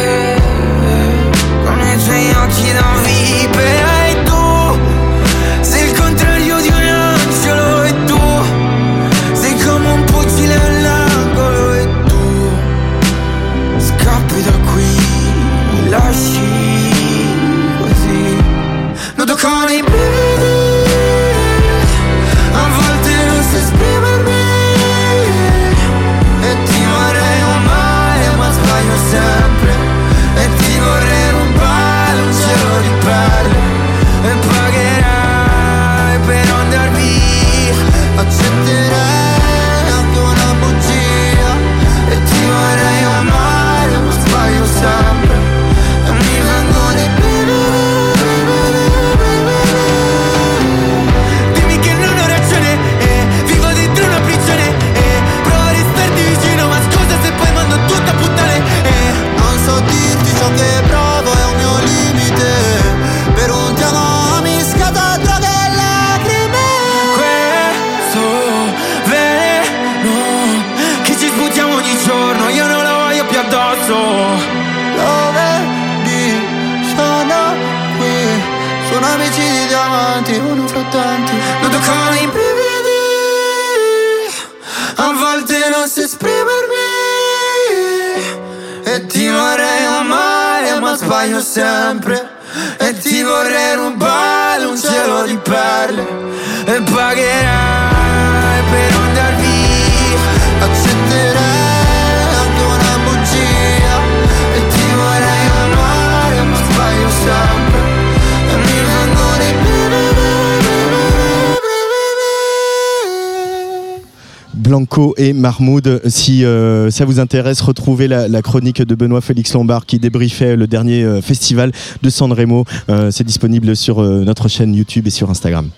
Mahmoud. Si euh, ça vous intéresse, retrouvez la, chronique de Benoît Félix Lombard qui débriefait le dernier euh, festival de Sanremo. Euh, C'est disponible sur notre chaîne YouTube et sur Instagram.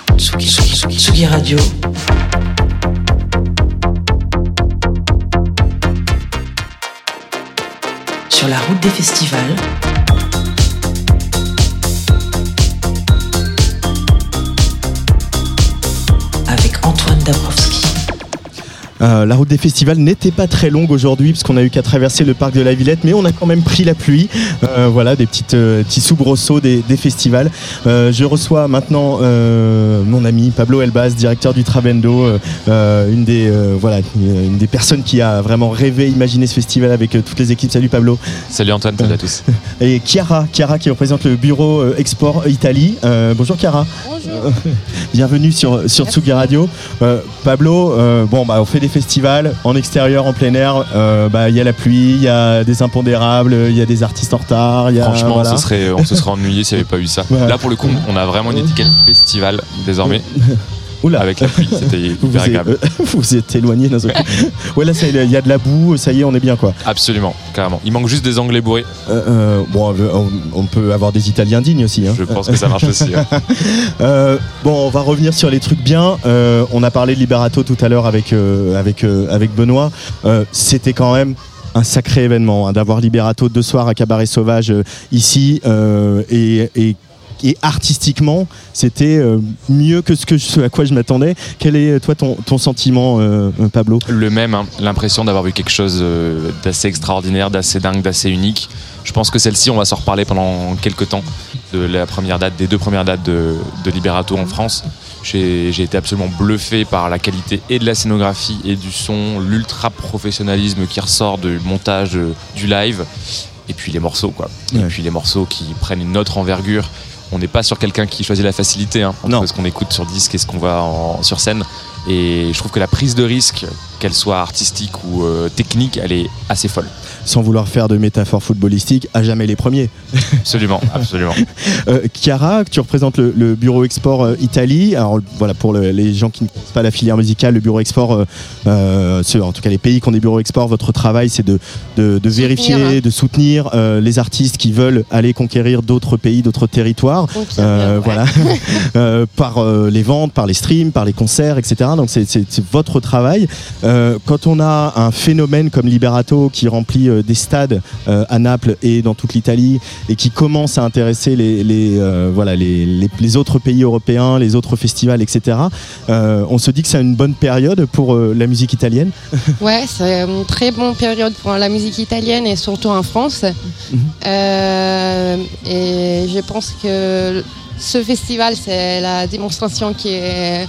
Sur la route des festivals. Euh, la route des festivals n'était pas très longue aujourd'hui puisqu'on a eu qu'à traverser le parc de la Villette, mais on a quand même pris la pluie. Euh, voilà, des petites, euh, petits soubresauts des, des festivals. Euh, je reçois maintenant euh, mon ami Pablo Elbaz, directeur du Travendo, une des euh, voilà, une des personnes qui a vraiment rêvé, imaginé ce festival avec euh, toutes les équipes. Salut Pablo. Salut Antoine, salut à tous. [LAUGHS] Et Chiara, Chiara qui représente le bureau euh, Export Italie. Euh, bonjour Chiara. Bonjour. [LAUGHS] Bienvenue sur, sur Tsugi Radio. Euh, Pablo, euh, bon, bah, on fait des festivals en extérieur, en plein air. Euh, bah, Il y a la pluie, il y a des impondérables, il y a des artistes en retard. il y a- Franchement, voilà. ce serait, on se serait ennuyé s'il n'y avait pas eu ça. Ouais. Là, pour le coup, on a vraiment une étiquette festival désormais. [LAUGHS] Oula. Avec la pluie, c'était [LAUGHS] Vous hyper êtes, agréable. vous [LAUGHS] vous êtes éloigné d'un seul coup. [LAUGHS] Ouais, là, il y a de la boue, ça y est, on est bien quoi. Absolument, carrément. Il manque juste des Anglais bourrés. Euh, euh, bon, on, on peut avoir des Italiens dignes aussi. hein. Je pense que ça marche aussi. Euh, bon, on va revenir sur les trucs bien. Euh, on a parlé de Liberato tout à l'heure avec, euh, avec, euh, avec Benoît. Euh, C'était quand même un sacré événement hein, d'avoir Liberato deux soirs à Cabaret Sauvage euh, ici euh, et, et et artistiquement, c'était euh, mieux que ce, que ce à quoi je m'attendais. Quel est toi ton, ton sentiment, euh, euh, Pablo? Le même, hein, l'impression d'avoir vu quelque chose d'assez extraordinaire, d'assez dingue, d'assez unique. Je pense que celle-ci, on va s'en reparler pendant quelques temps de la première date, des deux premières dates de, de Liberato en France. J'ai été absolument bluffé par la qualité et de la scénographie et du son, l'ultra professionnalisme qui ressort du montage du live, et puis les morceaux, quoi. Et puis les morceaux qui prennent une autre envergure. On n'est pas sur quelqu'un qui choisit la facilité hein, entre Non. ce qu'on écoute sur disque et ce qu'on voit en- sur scène. Et je trouve que la prise de risque, qu'elle soit artistique ou euh, technique, elle est assez folle. Sans vouloir faire de métaphores footballistiques, à jamais les premiers. Absolument, [LAUGHS] absolument. Euh, Chiara, tu représentes le, le bureau export euh, Italie. Alors voilà, pour le- les gens qui ne connaissent pas la filière musicale, le bureau export, euh, euh, en tout cas les pays qui ont des bureaux export, votre travail c'est de, de, de vérifier, de soutenir euh, les artistes qui veulent aller conquérir d'autres pays, d'autres territoires. Euh, ouais. Voilà, [LAUGHS] Euh, par euh, les ventes, par les streams, par les concerts, etc. Donc c'est- votre travail. Euh, quand on a un phénomène comme Liberato qui remplit euh, des stades euh, à Naples et dans toute l'Italie et qui commence à intéresser les, les, euh, voilà, les, les- les autres pays européens, les autres festivals, etc. euh, on se dit que c'est une bonne période pour euh, la musique italienne. [LAUGHS] Ouais, c'est une très bonne période pour la musique italienne et surtout en France. Euh, et je pense que ce festival, c'est la démonstration que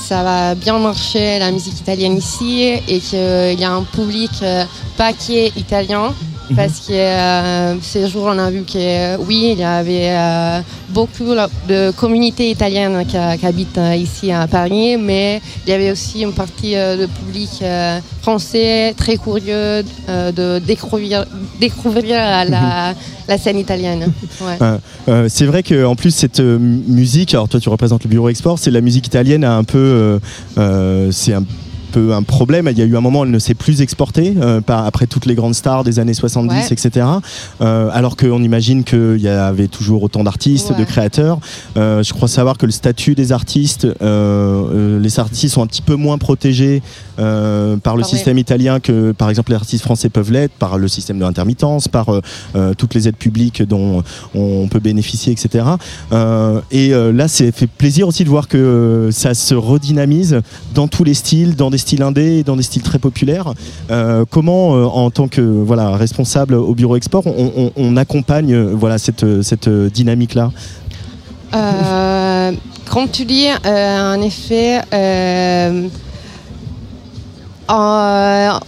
ça va bien marcher la musique italienne ici et qu'il y a un public euh, pas qui est italien. Parce que euh, ces jours, on a vu que oui, il y avait euh, beaucoup de communautés italiennes qui, qui habitent euh, ici à Paris, mais il y avait aussi une partie euh, de public euh, français très curieux euh, de découvrir, découvrir la, la scène italienne. [LAUGHS] Ouais. Euh, euh, c'est vrai qu'en plus cette euh, musique, alors toi tu représentes le bureau export, c'est la musique italienne a un peu, euh, euh, c'est un peu un problème. Il y a eu un moment, elle ne s'est plus exporter euh, par- après toutes les grandes stars des années 70, Ouais. etc. Euh, alors qu'on imagine qu'il y avait toujours autant d'artistes, de créateurs. Euh, je crois savoir que le statut des artistes, les artistes sont un petit peu moins protégés par le Ah système italien que par exemple les artistes français peuvent l'être, par le système de l'intermittence, par toutes les aides publiques dont on peut bénéficier, etc. Et là, c'est fait plaisir aussi de voir que ça se redynamise dans tous les styles, dans des styles styles indés et dans des styles très populaires. Euh, comment, euh, en tant que voilà responsable au bureau export, on, on- on accompagne euh, voilà cette cette dynamique là comme tu dis, en effet, euh,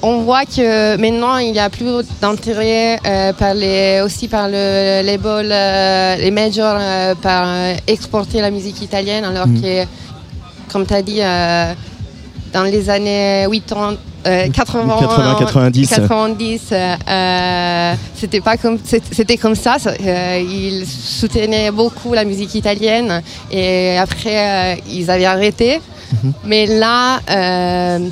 on voit que maintenant il y a plus d'intérêt euh, par les, aussi par le label, euh, les majors, par exporter la musique italienne, alors Mhm. que, comme tu as dit, dans les années 80, euh, 80, 80, 90. 90, euh, euh, c'était pas comme c'était comme ça. euh, ils soutenaient beaucoup la musique italienne et après euh, ils avaient arrêté. Mais là, euh,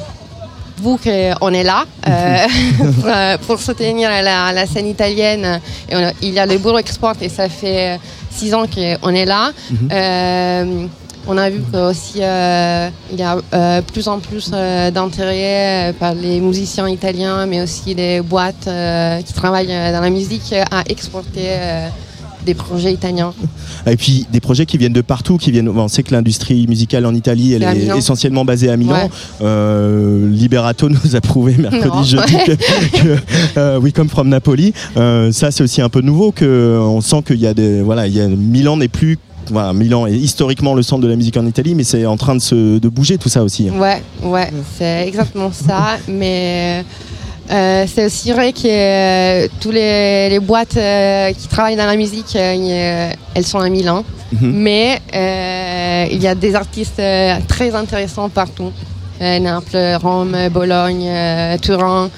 vous qu'on est là euh, pour, [LAUGHS] euh, pour soutenir la, la scène italienne, et on a- il y a le Bureau Export et ça fait euh, six ans qu'on est là. Mhm. Euh, on a vu aussi euh, il y a euh, plus en plus euh, d'intérêt euh, par les musiciens italiens, mais aussi les boîtes euh, qui travaillent dans la musique à exporter des projets italiens. Et puis des projets qui viennent de partout, qui viennent. on sait que l'industrie musicale en Italie, elle est essentiellement basée à Milan. Ouais. Euh, Liberato [LAUGHS] nous a prouvé mercredi, Non. jeudi que, [LAUGHS] que, euh, We Come from Napoli. Euh, ça, c'est aussi un peu nouveau que on sent qu'il y a des voilà, il y a Milan n'est plus voilà, Milan est historiquement le centre de la musique en Italie, mais c'est en train de se de bouger tout ça aussi. hein. Ouais, ouais, c'est exactement ça. Mais euh, c'est aussi vrai que euh, tous les, boîtes euh, qui travaillent dans la musique, elles sont à Milan. Mhm. Mais il y a des artistes très intéressants partout. Naples, Rome, Bologne, Turin.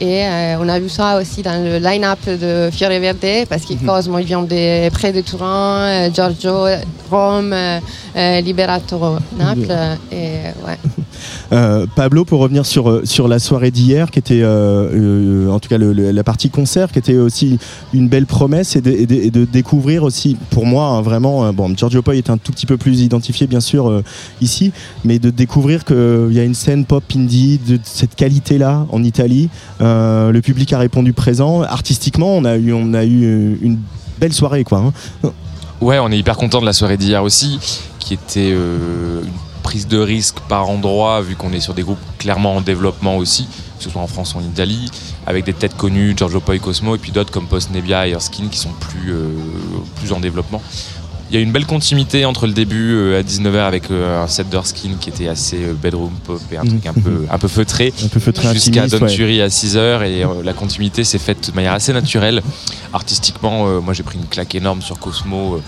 Et euh, on a vu ça aussi dans le line-up de Fiore Verde, parce que Cosmo il vient de, près de Turin, euh, Giorgio, Rome, euh, euh, Liberato, Naples. Et ouais. [LAUGHS] Pablo, pour revenir sur, sur la soirée d'hier, qui était, en tout cas le- le- la partie concert, qui était aussi une belle promesse et de, et de- et de découvrir aussi, pour moi, hein, vraiment, bon, Giorgio Poi est un tout petit peu plus identifié, bien sûr, ici, mais de découvrir qu'il y a une scène pop indie de cette qualité-là en Italie. Euh, le public a répondu présent. Artistiquement, on a eu, on a eu euh, une belle soirée, quoi. hein. Ouais, on est hyper content de la soirée d'hier aussi, qui était euh, une prise de risque par endroit, vu qu'on est sur des groupes clairement en développement aussi, que ce soit en France ou en Italie, avec des têtes connues, Giorgio Poi, Cosmo, et puis d'autres comme Post Nebia et Erskine qui sont plus, plus en développement. Il y a une belle continuité entre le début euh, à 19h avec euh, un set d'Erskine qui était assez euh, bedroom pop et un truc un peu, un peu feutré, Un peu feutré, jusqu'à Don ouais. Turi à 6h et la continuité s'est faite de manière assez naturelle. Artistiquement, moi j'ai pris une claque énorme sur Cosmo.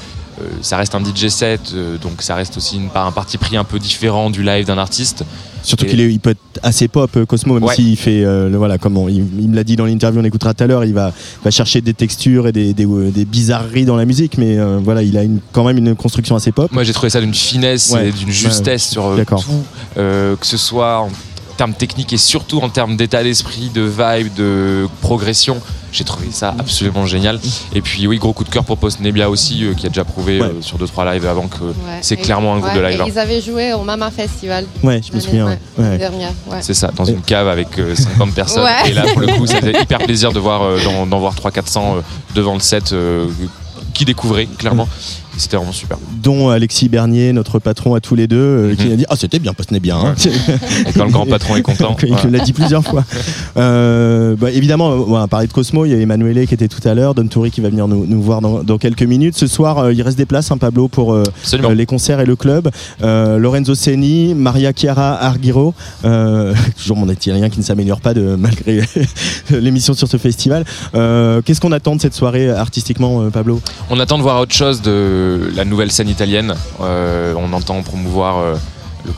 ça reste un DJ set, donc ça reste aussi une, un parti pris un peu différent du live d'un artiste. Surtout qu'il il peut être assez pop, euh, Cosmo, même Ouais. s'il fait, euh, le- voilà, comme on- il, il me l'a dit dans l'interview, on écoutera tout à l'heure, il va, va chercher des textures et des, des, euh, des bizarreries dans la musique, mais euh, voilà, il a une, quand même une construction assez pop. Moi j'ai trouvé ça d'une finesse Ouais. et d'une justesse sur tout, que ce soit en termes techniques et surtout en termes d'état d'esprit, de vibe, de progression. J'ai trouvé ça absolument génial. Et puis oui, gros coup de cœur pour Post Nebia aussi, euh, qui a déjà prouvé Ouais. euh, sur 2-3 lives avant que Ouais. c'est clairement un groupe ouais, de live. hein. Ils avaient joué au Mama Festival. Ouais, je me souviens. dernière. C'est ça, dans une cave avec euh, 50 [LAUGHS] personnes. Ouais. Et là, pour le coup, ça [LAUGHS] fait hyper plaisir de voir, euh, d'en, voir 300-400 euh, devant le set euh, qui découvrait, clairement. C'était vraiment super. Dont Alexis Bernier, notre patron à tous les deux, euh, qui Mhm. a dit Ah, c'était bien, Postnet bien. hein. Et quand le grand patron est content. [LAUGHS] il l'a dit plusieurs fois. [LAUGHS] Euh, bah, évidemment, euh, on va parler de Cosmo. Il y a Emanuele qui était tout à l'heure, Don Turi qui va venir nous, nous voir dans, dans quelques minutes. Ce soir, euh, il reste des places, hein, Pablo, pour les concerts et le club. Lorenzo Seni, Maria Chiara Argiro, [LAUGHS] toujours mon italien qui ne s'améliore pas de, malgré l'émission sur ce festival. Qu'est-ce qu'on attend de cette soirée artistiquement, Pablo? On attend de voir autre chose de la nouvelle scène italienne. Euh, on entend promouvoir euh,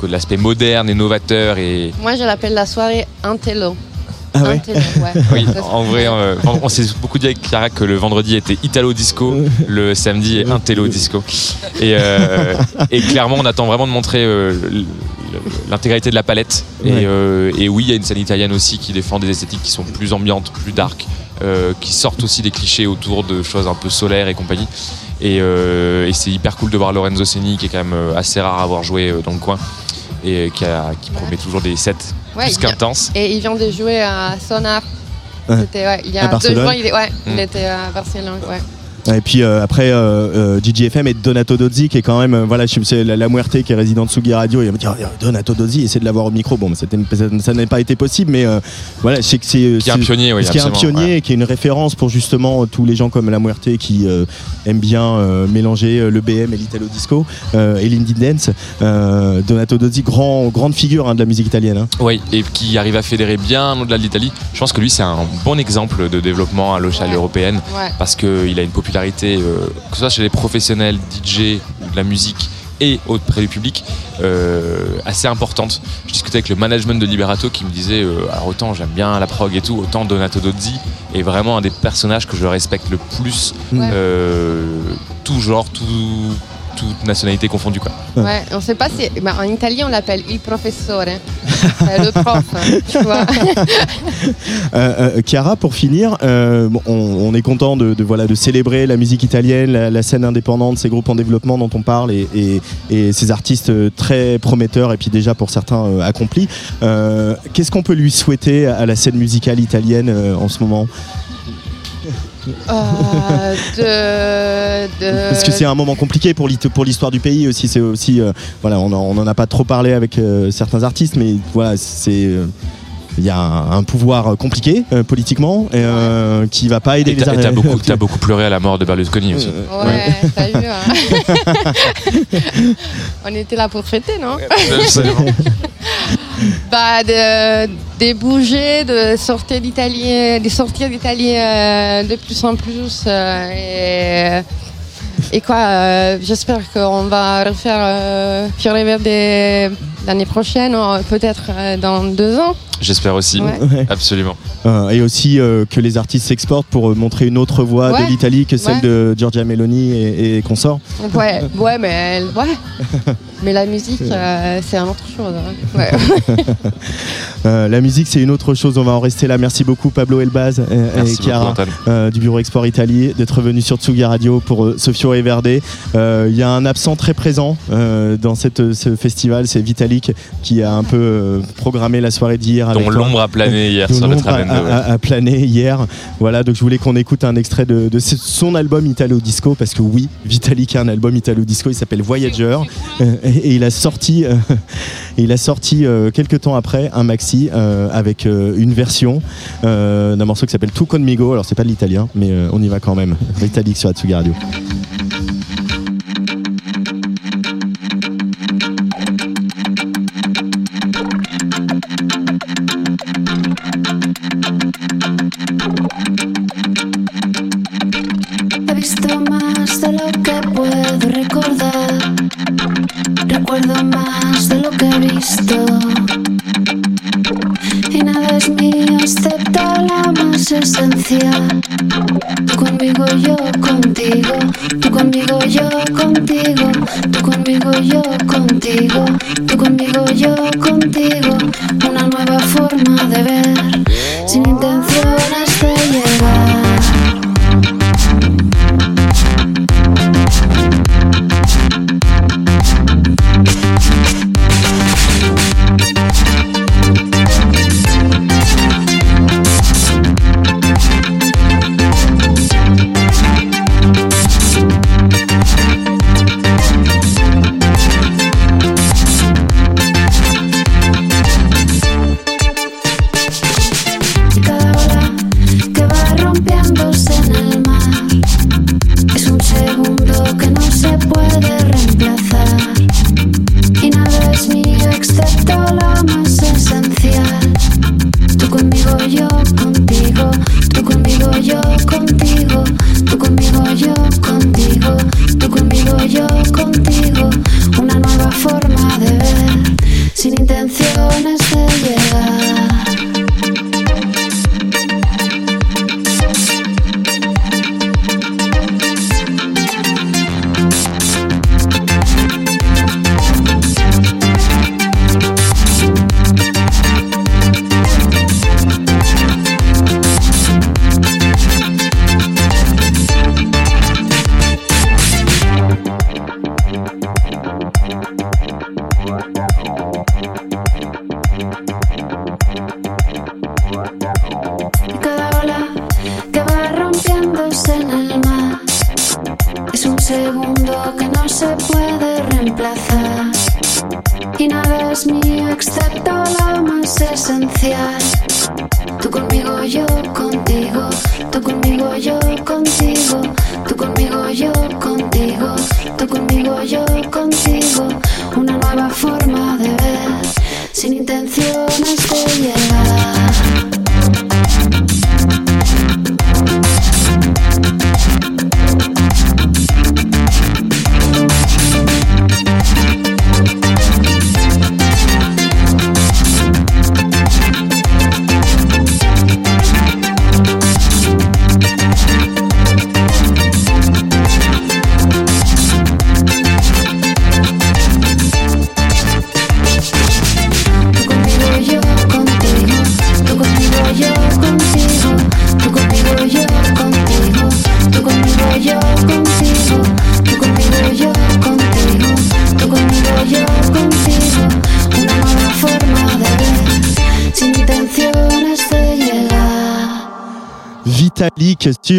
le- l'aspect moderne et novateur. Et Moi, je l'appelle la soirée Intello. Ah ouais Intello, ouais. [LAUGHS] oui, en vrai, euh, on s'est beaucoup dit avec Chiara que le vendredi était Italo Disco, le samedi est Intello Disco. Et, euh, et clairement, on attend vraiment de montrer euh, l'intégralité de la palette. Et, Ouais. euh, et oui, il y a une scène italienne aussi qui défend des esthétiques qui sont plus ambiantes, plus dark, euh, qui sortent aussi des clichés autour de choses un peu solaires et compagnie. Et, euh, et c'est hyper cool de voir Lorenzo Seni, qui est quand même euh, assez rare à avoir joué euh, dans le coin, et qui, a- qui promet toujours des sets Ouais, plus qu'intenses. Et il vient de jouer à Sonar. Ouais. C'était, ouais, il y À a deux jours, il, est- ouais, il Mm. était à Barcelone. Ouais. Et puis euh, après euh, euh, DJFM et Donato Dozzi qui est quand même euh, voilà je sais la, la Muerte qui est résident de Sugi Radio il va me dire Ah, Donato Dozzi essaie de l'avoir au micro bon une- ça, n'a pas été possible mais euh, voilà je sais que c'est Qui est un c'est- pionnier, oui, ce qui est un pionnier et qui est une référence pour justement euh, tous les gens comme la Muerte qui euh, aiment bien euh, mélanger euh, le BM et l'italo disco euh, et l'indie dance Euh, Donato Dozzi grand grande figure hein, de la musique italienne hein. Oui, et qui arrive à fédérer bien au-delà de l'Italie. Je pense que lui, c'est un bon exemple de développement à l'échelle Ouais. européenne Ouais. parce qu'il a une popularité, euh, que ce soit chez les professionnels, DJ, ou de la musique et auprès du public, euh, assez importante. Je discutais avec le management de Liberato qui me disait euh, alors autant j'aime bien la prog et tout, autant Donato Dozzi est vraiment un des personnages que je respecte le plus, Ouais. tout genre, tout, toute nationalité confondue. Quoi. Ouais, on sait pas si. bah, en italien, on l'appelle il professore. C'est le prof, tu vois. [LAUGHS] Euh, euh, Chiara, pour finir, euh, on, on est content de, de, voilà, de célébrer la musique italienne, la, la scène indépendante, ces groupes en développement dont on parle et, et- et ces artistes très prometteurs et puis déjà pour certains euh, accomplis. Euh, Qu'est-ce qu'on peut lui souhaiter à la scène musicale italienne euh, en ce moment? Euh, de, [LAUGHS] de- Parce que c'est un moment compliqué pour l'histoire du pays aussi. C'est aussi euh, voilà, on en, on en a pas trop parlé avec euh, certains artistes, mais voilà, c'est euh, il y a un, un pouvoir compliqué euh, politiquement et, euh, qui va pas aider Et les t'as et ar- t'as beaucoup, [LAUGHS] t'as beaucoup pleuré à la mort de Berlusconi aussi. Ouais, t'as vu. hein. [LAUGHS] on était là pour fêter, non? Absolument. Bah, de, bouger, de sortir d'Italie, de sortir d'Italie euh, de plus en plus. euh, et quoi, euh, j'espère qu'on va refaire euh, Fiore Verde l'année prochaine, ou peut-être euh, dans deux ans. J'espère aussi, [LAUGHS] Ouais. absolument. Euh, et aussi euh, que les artistes s'exportent pour euh, montrer une autre voie Ouais. de l'Italie que celle Ouais. de Giorgia Meloni et, et consorts. Ouais, [LAUGHS] ouais, mais elle- ouais. [LAUGHS] Mais la musique, euh, c'est une autre chose. hein. Ouais. Euh, la musique, c'est une autre chose. On va en rester là. Merci beaucoup, Pablo Elbaz et, et Chiara euh, du bureau Export Italie d'être venu sur Tsugi Radio pour euh, Sofio et Verde. Euh, Il y a un absent très présent euh, dans cette, ce festival, c'est Vitalik qui a un peu euh, programmé la soirée d'hier. avec Dont l'ombre a plané hier sur le a, plané hier. Voilà, donc je voulais qu'on écoute un extrait de, de son album Italo Disco parce que oui, Vitalik a un album Italo Disco. Il s'appelle Voyager et, et il a sorti, euh, et [LAUGHS] il a sorti euh, quelques temps après un maxi euh, avec euh, une version euh, d'un morceau qui s'appelle Tu Conmigo. Alors c'est pas de l'italien, mais euh, on y va quand même. Vitalik sur Atsugi Radio.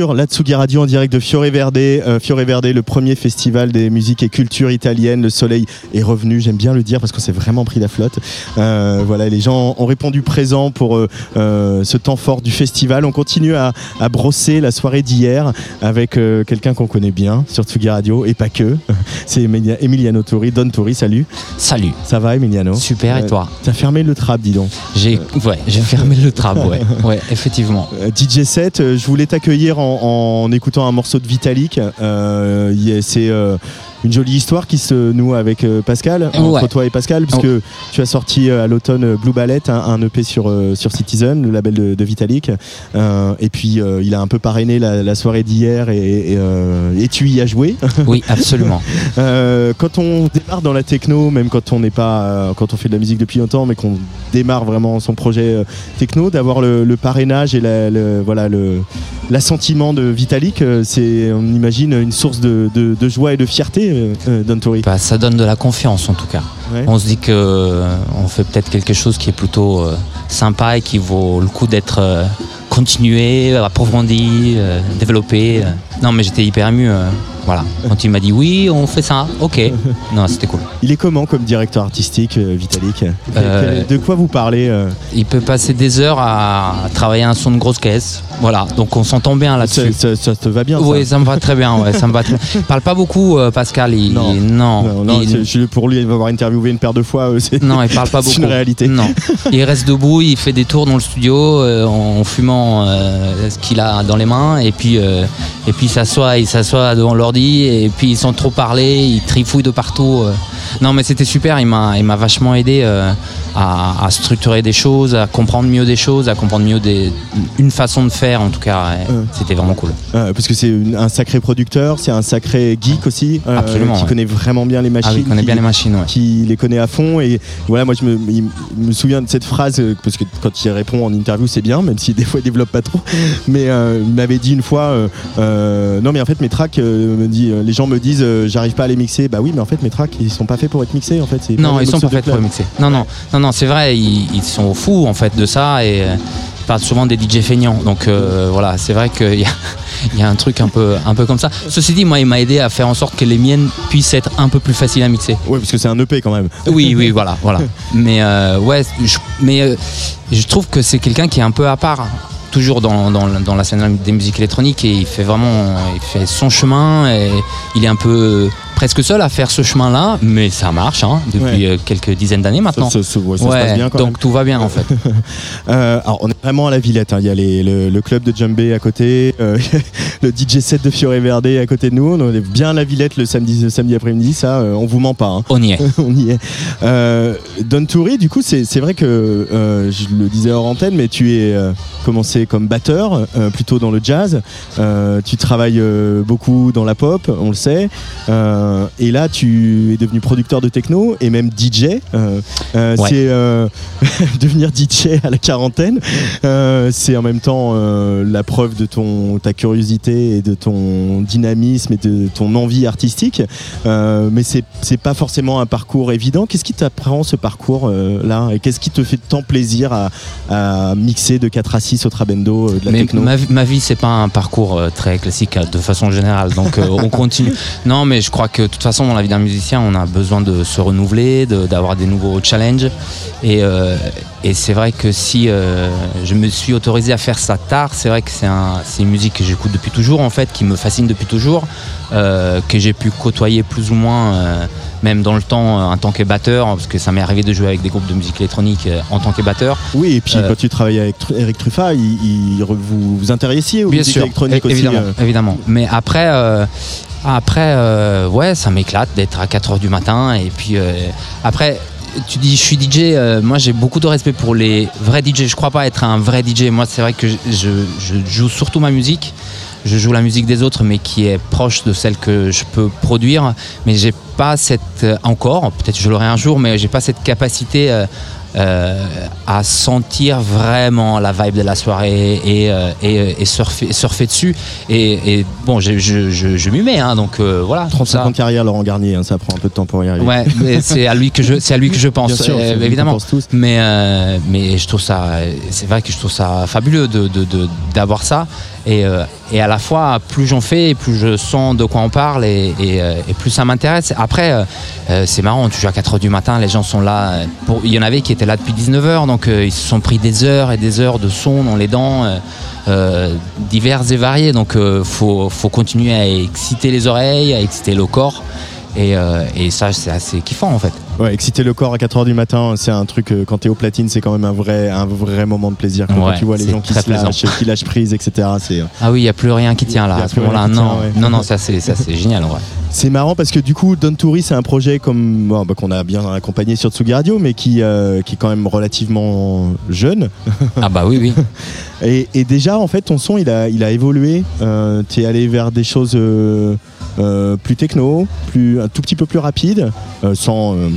Sur la Tsugi Radio en direct de Fiore Verde. Euh, Fiore Verde, le premier festival des musiques et cultures italiennes. Le soleil est revenu, j'aime bien le dire parce qu'on s'est vraiment pris la flotte. Euh, voilà, les gens ont répondu présent pour euh, ce temps fort du festival. On continue à, à brosser la soirée d'hier avec quelqu'un qu'on connaît bien sur Tsugi Radio et pas que. [LAUGHS] C'est Emilia- Emiliano Tori. Don Tori, salut. Salut. Ça va, Emiliano? Super, et toi? T'as fermé le trap, dis donc. J'ai ouais, j'ai fermé le trap, ouais. [LAUGHS] Ouais, effectivement. Euh, DJ 7, euh, je voulais t'accueillir en, en écoutant un morceau de Vitalik. Euh, c'est euh, une jolie histoire qui se noue avec euh, Pascal, entre toi et Pascal, puisque tu as sorti euh, à l'automne euh, Blue Ballet, un, un EP sur, sur Citizen, le label de, de Vitalik. Euh, et puis euh, il a un peu parrainé la, la soirée d'hier et, et, euh, et tu y as joué. [LAUGHS] Oui, absolument. Quand on démarre dans la techno, même quand on n'est pas, quand on fait de la musique depuis longtemps, mais qu'on démarre vraiment son projet techno, d'avoir le, le parrainage et la- le, voilà le l'assentiment de Vitalik, c'est, on imagine, une source de, de- de joie et de fierté, euh, Don Tori. Bah, ça donne de la confiance en tout cas. Ouais. On se dit que euh, on fait peut-être quelque chose qui est plutôt euh, sympa et qui vaut le coup d'être continué, approfondi, développé. Non, mais j'étais hyper ému. euh, voilà. Quand il m'a dit oui, on fait ça. Ok. [LAUGHS] Non, c'était cool. Il est comment comme directeur artistique, euh, Vitalik Euh, De quoi vous parlez euh Il peut passer des heures à travailler un son de grosse caisse. Voilà. Donc on s'entend bien là-dessus. ça, te va bien Oui, ça me va très bien. Ouais, ça me va très. [LAUGHS] Il parle pas beaucoup, euh, Pascal. Il, Non. il- non. Non, non, Il- c'est- je- pour lui, il va avoir interviewé une paire de fois. euh, c'est- Non, il parle pas beaucoup. [LAUGHS] C'est une réalité. Non. Il reste debout, il fait des tours dans le studio euh, en fumant euh, ce qu'il a dans les mains et puis euh, et puis il s'assoit, il s'assoit devant l'ordi et puis sans trop parler, il trifouille de partout. Non, mais c'était super. Il m'a il m'a vachement aidé euh, à, à structurer des choses, à comprendre mieux des choses, à comprendre mieux des, une façon de faire en tout cas. C'était vraiment cool. Euh, parce que c'est un sacré producteur, c'est un sacré geek aussi, euh, Absolument, qui ouais. connaît vraiment bien les machines. Ah oui, il connaît qui- bien les machines, ouais. Qui les connaît à fond. Et voilà, moi je me, il me souviens de cette phrase, euh, parce que quand il répond en interview, c'est bien, même si [LAUGHS] des fois il développe pas trop. Mais il m'avait dit une fois, non mais en fait mes tracks, me dit, les gens me disent, j'arrive pas à les mixer. Bah oui, mais en fait mes tracks, ils sont pas pour être mixés en fait. c'est Non, ils sont pas faits pour club. mixer. Non, non, non, non, c'est vrai, ils, ils sont fous en fait de ça et euh, ils parlent souvent des DJ feignants. Donc euh, voilà, c'est vrai qu'il y a, [LAUGHS] y a un truc un peu, un peu comme ça. Ceci dit, moi, il m'a aidé à faire en sorte que les miennes puissent être un peu plus faciles à mixer. Ouais, parce que c'est un EP quand même. [LAUGHS] Oui, oui, voilà, voilà. Mais euh, ouais, je, mais euh, je trouve que c'est quelqu'un qui est un peu à part. Toujours dans, dans, dans la scène des musiques électroniques et il fait vraiment il fait son chemin et il est un peu presque seul à faire ce chemin-là, mais ça marche hein, depuis Ouais. euh, quelques dizaines d'années maintenant. Ça- ça- ouais, ça se passe bien quand donc même. tout va bien en fait. [LAUGHS] Euh, alors, on est vraiment à la Villette. hein. Il y a les- le, le club de Djembé à côté, euh, [LAUGHS] le DJ set de Fiore Verde à côté de nous. On est bien à la Villette le samedi, le samedi après-midi. Ça, euh, on vous ment pas. hein. On y est. [LAUGHS] on y est. Don Toury, du coup, c'est vrai que je le disais hors antenne, mais tu es commencé comme batteur, plutôt dans le jazz. Tu travailles beaucoup dans la pop, on le sait. Euh, Euh, et là, tu es devenu producteur de techno et même DJ. Euh, euh, Ouais. C'est [LAUGHS] devenir DJ à la quarantaine. C'est en même temps la preuve de ton ta curiosité et de ton dynamisme et de ton envie artistique. Mais c'est c'est pas forcément un parcours évident. Qu'est-ce qui t'apprend ce parcours là? Et qu'est-ce qui te fait tant plaisir à, à mixer de 4 à 6 au Trabendo de la Mais techno? ma, vie- ma vie, c'est pas un parcours très classique de façon générale. Donc, on continue. [LAUGHS] Non, mais je crois que de toute façon, dans la vie d'un musicien, on a besoin de se renouveler, de- d'avoir des nouveaux challenges. Et, euh, et c'est vrai que si euh, je me suis autorisé à faire ça tard, c'est vrai que c'est un- une musique que j'écoute depuis toujours, en fait, qui me fascine depuis toujours, euh, que j'ai pu côtoyer plus ou moins. même dans le temps, en tant que batteur, parce que ça m'est arrivé de jouer avec des groupes de musique électronique en tant que batteur. Oui, et puis quand tu travaillais avec Eric Truffat, il, il- vous vous intéressiez aux Bien musiques sûr, électroniques aussi. évidemment, évidemment. Mais après, après, euh, ouais, ça m'éclate d'être à 4 heures du matin. Et puis euh, après, tu dis, je suis DJ. euh, moi, j'ai beaucoup de respect pour les vrais DJ. Je crois pas être un vrai DJ. Moi, c'est vrai que je, je- joue surtout ma musique. Je joue la musique des autres, mais qui est proche de celle que je peux produire. Mais j'ai pas cette encore. Peut-être je l'aurai un jour, mais j'ai pas cette capacité. Euh, euh, à sentir vraiment la vibe de la soirée et, euh, et, et surfer, surfer dessus. Et, et bon, je, je, je, je m'y mets, hein, donc euh, voilà. 35 ça. ans de carrière, Laurent Garnier, hein, ça prend un peu de temps pour y arriver. Ouais, mais [LAUGHS] c'est à lui que je, c'est à lui que je pense, sûr, euh, évidemment. pense tous. Mais euh, mais je trouve ça, c'est vrai que je trouve ça fabuleux de- d'avoir ça. Et, euh, et à la fois, plus j'en fais, plus je sens de quoi on parle et, euh, plus ça m'intéresse. Après, euh, c'est marrant, tu joues à 4h du matin, les gens sont là. il y en avait qui étaient là depuis 19h, donc ils se sont pris des heures et des heures de son dans les dents, diverses et variées. Donc il faut, faut continuer à exciter les oreilles, à exciter le corps. Et, euh, et ça, c'est assez kiffant en fait. Ouais, exciter le corps à 4h du matin, c'est un truc, euh, quand t'es au platine, c'est quand même un vrai, un vrai moment de plaisir. Quand, Ouais, quand tu vois les gens qui se lâchent, qui lâchent prise, etc. C'est, euh, Ah oui, il n'y a plus rien qui tient là. À ce moment-là, tient, non. ouais. non, non, ça c'est ça c'est génial en vrai. C'est marrant parce que du coup, Don Toury, c'est un projet comme bon, bah, qu'on a bien accompagné sur Tsugi Radio, mais qui, euh, qui est quand même relativement jeune. Ah bah oui, oui. [LAUGHS] Et, et déjà, en fait, ton son, il a, il a évolué. T'es allé vers des choses plus techno, plus un tout petit peu plus rapides, euh, sans euh,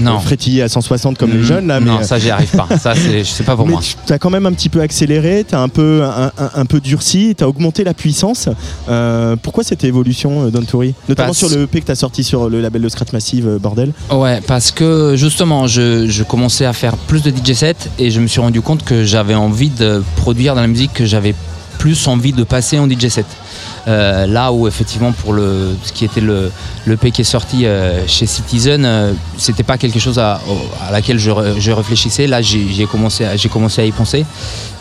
Non. frétiller à 160 comme les Mm, jeunes là. non, mais, ça j'y arrive pas. Ça c'est, je sais pas pour mais moi. tu as quand même un petit peu accéléré, tu as un peu, un, un- un peu durci, tu as augmenté la puissance. Euh, pourquoi cette évolution, euh, Don Toury Notamment Parce- sur le EP que tu as sorti sur le label de Scratch Massive, euh, bordel. Ouais, parce que justement, je, je commençais à faire plus de DJ sets et je me suis rendu compte que j'avais envie de produire dans la musique que j'avais plus envie de passer en DJ set. Euh, là où effectivement pour le ce qui était le le P qui est sorti euh, chez Citizen, euh, c'était pas quelque chose à, à laquelle je, je réfléchissais. Là, j'ai commencé j'ai commencé à y penser.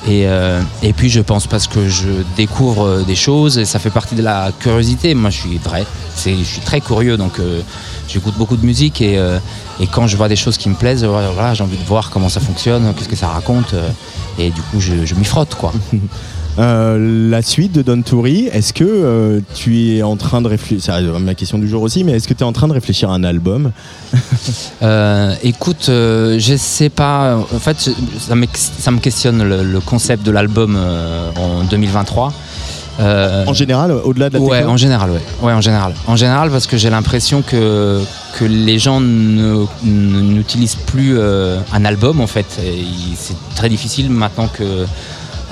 Et, euh, et puis je pense parce que je découvre des choses et ça fait partie de la curiosité. Moi, je suis vrai, je suis très curieux donc. J'écoute beaucoup de musique et, et quand je vois des choses qui me plaisent, voilà, j'ai envie de voir comment ça fonctionne, qu'est-ce que ça raconte. et du coup, je, je m'y frotte, quoi. [LAUGHS] Euh, la suite de Don Toury, est-ce que euh, tu es en train de réfléchir, c'est ma question du jour aussi, mais est-ce que tu es en train de réfléchir à un album? [LAUGHS] Euh, écoute, je sais pas. En fait, ça me, ça me questionne le, le concept de l'album en 2023. Euh, En général, au-delà de la Ouais, en général, ouais. Ouais, en général. En général, parce que j'ai l'impression que, que les gens ne- ne- n'utilisent plus un album, en fait. C'est très difficile maintenant que.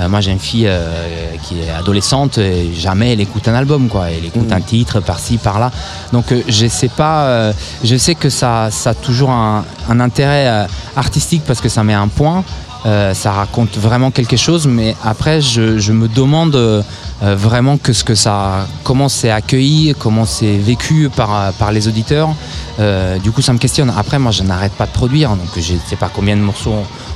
Euh, moi, j'ai une fille euh, qui est adolescente et jamais elle écoute un album, quoi. Elle écoute Mhm. un titre par-ci, par-là. Donc, euh, je sais pas. je sais que ça, ça a toujours un, un intérêt artistique parce que ça met un point. Euh, ça raconte vraiment quelque chose, mais après, je, me demande euh, euh, vraiment que ce que ça, comment c'est accueilli, comment c'est vécu par, par les auditeurs. Du coup, ça me questionne. Après, moi, je n'arrête pas de produire, donc je ne sais pas combien de morceaux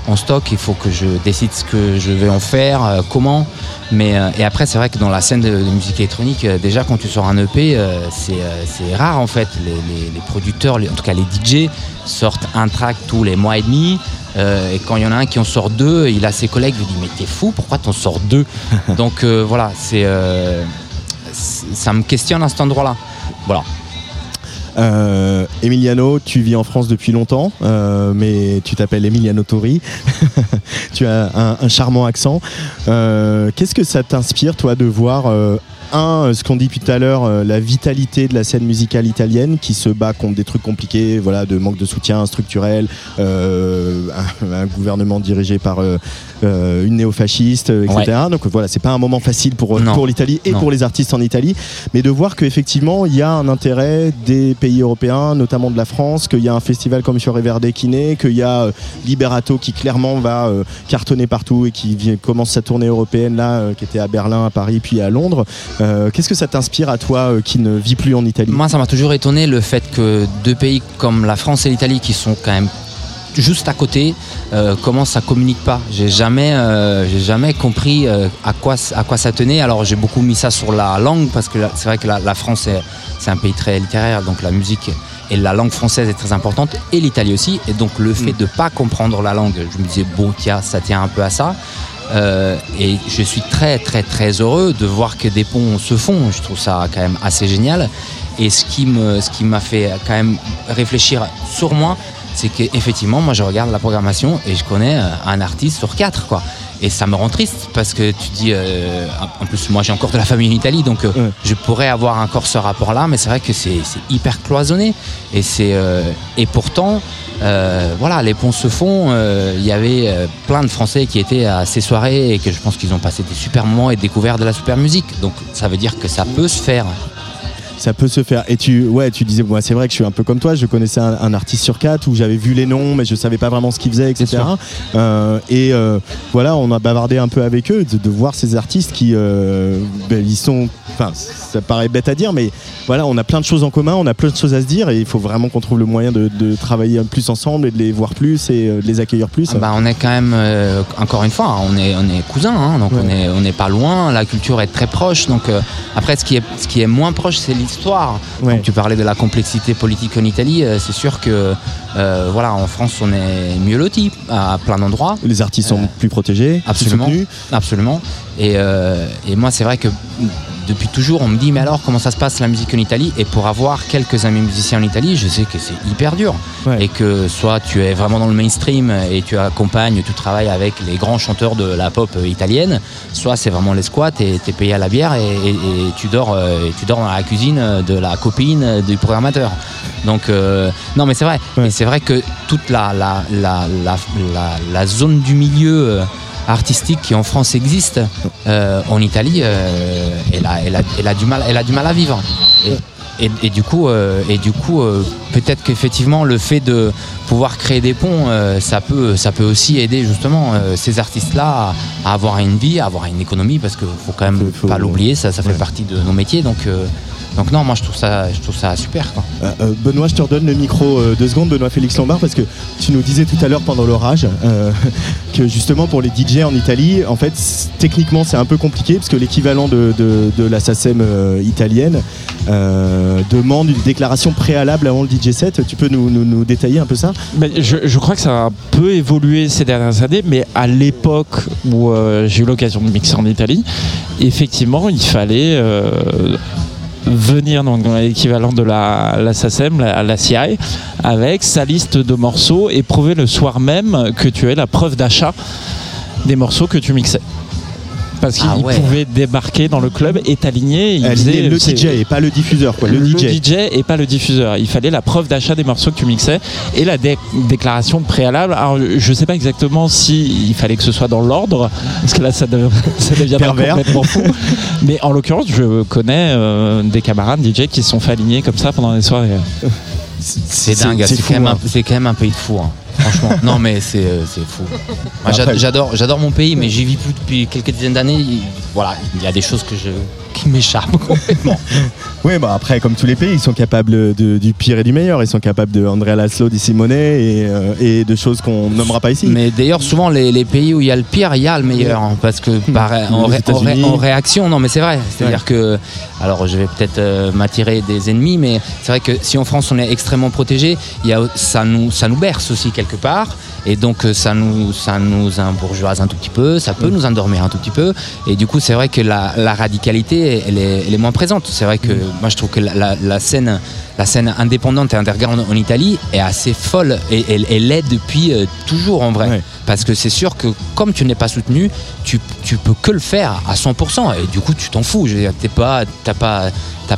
en stock. Il faut que je décide ce que je vais en faire, comment. Mais et après, c'est vrai que dans la scène de, musique électronique, déjà quand tu sors un EP, c'est rare en fait. Les, producteurs, en tout cas les DJ, sortent un track tous les mois et demi. Euh, et quand il y en a un qui en sort deux, il a ses collègues, il lui dit mais t'es fou, pourquoi t'en sors deux [LAUGHS] Donc euh, voilà, c'est euh, c'est- ça me questionne à cet endroit-là. Voilà. Euh, Emiliano, tu vis en France depuis longtemps, euh, mais tu t'appelles Emiliano Tori. [LAUGHS] tu as un, un charmant accent. Euh, Qu'est-ce que ça t'inspire, toi, de voir un, ce qu'on dit depuis tout à l'heure, euh, la vitalité de la scène musicale italienne qui se bat contre des trucs compliqués, voilà, de manque de soutien structurel, euh, un, un gouvernement dirigé par euh, euh, une néofasciste, euh, etc. Donc voilà, c'est pas un moment facile pour, Non. pour l'Italie et Non. pour les artistes en Italie, mais de voir qu'effectivement il y a un intérêt des pays européens, notamment de la France, qu'il y a un festival comme Fiore Verde qui naît, qu'il y a euh, Liberato qui clairement va euh, cartonner partout et qui commence sa tournée européenne là, euh, qui était à Berlin, à Paris, puis à Londres. Euh, Qu'est-ce que ça t'inspire à toi euh, qui ne vis plus en Italie Moi, ça m'a toujours étonné le fait que deux pays comme la France et l'Italie, qui sont quand même juste à côté, euh, comment ça communique pas. J'ai jamais, j'ai jamais compris à quoi à quoi ça tenait. Alors j'ai beaucoup mis ça sur la langue parce que c'est vrai que la, la France c'est un pays très littéraire, donc la musique et la langue française est très importante et l'Italie aussi. Et donc le fait de pas comprendre la langue, je me disais bon tiens ça tient un peu à ça. Euh, et je suis très très très heureux de voir que des ponts se font. Je trouve ça quand même assez génial. Et ce qui me, ce qui m'a fait quand même réfléchir sur moi, c'est qu'effectivement, moi je regarde la programmation et je connais euh, un artiste sur quatre, quoi. Et ça me rend triste parce que tu dis, euh, en plus moi j'ai encore de la famille en Italie, donc euh, je pourrais avoir encore ce rapport-là, mais c'est vrai que c'est hyper cloisonné. Et c'est euh, et pourtant, voilà, les ponts se font. Il y avait plein de Français qui étaient à ces soirées et que je pense qu'ils ont passé des super moments et découvert de la super musique. Donc ça veut dire que ça peut se faire. Ça peut se faire. Et tu, ouais, tu disais, moi, c'est vrai que je suis un peu comme toi. Je connaissais un, un artiste sur quatre où j'avais vu les noms, mais je savais pas vraiment ce qu'ils faisaient, etc. sûr. Euh, et euh, voilà, on a bavardé un peu avec eux de, de voir ces artistes qui, euh, ben, ils sont. Enfin, ça paraît bête à dire, mais voilà, on a plein de choses en commun, on a plein de choses à se dire, et il faut vraiment qu'on trouve le moyen de, de travailler plus ensemble et de les voir plus et de les accueillir plus. Ah bah, on est quand même, encore une fois, hein, on est, on est cousins, hein, donc on est, on n'est pas loin, la culture est très proche. Donc après, ce qui est, ce qui est moins proche, c'est l'histoire. Tu parlais de la complexité politique en Italie, euh, c'est sûr que euh, voilà, en France, on est mieux loti à plein d'endroits. Les artistes sont plus protégés, plus absolument, soutenus. absolument. Et, euh, et moi, c'est vrai que depuis toujours, on me dit, mais alors, comment ça se passe la musique en Italie? Et pour avoir quelques amis musiciens en Italie, je sais que c'est hyper dur. Et que soit tu es vraiment dans le mainstream et tu accompagnes, tu travailles avec les grands chanteurs de la pop euh, italienne, soit c'est vraiment les squats et tu es payé à la bière et, et- et tu, dors, euh, et tu dors dans la cuisine de la copine euh, du programmateur. Donc, euh, non, mais c'est vrai. Et c'est vrai que toute la, la, la, la, la- la zone du milieu. euh, artistique qui en France existe, euh, en Italie, euh, elle, a, elle, a, elle, a du mal, elle a du mal à vivre. Et, et- et du coup, euh, et du coup peut-être qu'effectivement, le fait de pouvoir créer des ponts, ça, peut, ça peut aussi aider justement ces artistes-là à, à avoir une vie, à avoir une économie, parce qu'il faut quand même pas l'oublier, ça, ça fait partie de nos métiers. Donc, donc non, moi je trouve ça, je trouve ça super. Quoi. Euh, euh, Benoît, je te redonne le micro euh, deux secondes, Benoît Félix Lombard, parce que tu nous disais tout à l'heure pendant l'orage euh, [LAUGHS] que justement pour les DJ en Italie, en fait, techniquement c'est un peu compliqué parce que l'équivalent de, de, de la SACEM euh, italienne euh, demande une déclaration préalable avant le DJ set. Tu peux nous, nous- nous détailler un peu ça? Mais je, je crois que ça a un peu évolué ces dernières années, mais à l'époque où euh, j'ai eu l'occasion de mixer en Italie, effectivement, il fallait euh, venir donc, dans l'équivalent de la, la SACEM, la, la CI, avec sa liste de morceaux et prouver le soir même que tu avais la preuve d'achat des morceaux que tu mixais. Parce qu'il Ah ouais. pouvait débarquer dans le club et t'aligner. il Aligner faisait- le DJ et pas le diffuseur, quoi, le DJ. et pas le diffuseur. Il fallait la preuve d'achat des morceaux que tu mixais et la dé- déclaration préalable. Alors, je sais pas exactement si il fallait que ce soit dans l'ordre, parce que là, ça, dev- [LAUGHS] ça deviendra Pervers. complètement fou. Mais en l'occurrence, je connais euh, des camarades DJ qui se sont fait aligner comme ça pendant les soirées. C'est dingue, c'est quand, même un- c'est quand même un pays de fou. hein. Franchement, [LAUGHS] non mais c'est euh, fou. Moi, j'adore, j'adore mon pays, mais j'y vis plus depuis quelques dizaines d'années. Il- Voilà, il y a des choses que je, qui m'échappent [LAUGHS] complètement. Oui, bah après, comme tous les pays, ils sont capables de- du pire et du meilleur. Ils sont capables de Andrea Laszlo, di Simone et, euh, et de choses qu'on nommera pas ici. Mais d'ailleurs, souvent, les, les pays où il y a le pire, il y a le meilleur. hein, parce que pareil, en, Les ré- en ré- États-Unis. en réaction, non, mais c'est vrai. C'est-à-dire que, alors je vais peut-être euh, m'attirer des ennemis, mais c'est vrai que si en France on est extrêmement protégé, il y a, ça, nous, ça nous berce aussi quelque part. Et donc, euh, ça nous, ça nous embourgeoise un tout petit peu, ça peut nous endormir un tout petit peu. Et du coup, c'est vrai que la, la radicalité, elle est, elle est moins présente. C'est vrai que moi, je trouve que la, la- la scène, la scène indépendante et underground en, en Italie est assez folle et elle, elle est depuis euh, toujours en vrai. Parce que c'est sûr que comme tu n'es pas soutenu, tu, tu peux que le faire à 100% et du coup, tu t'en fous. Dire, t'es pas, t'as pas,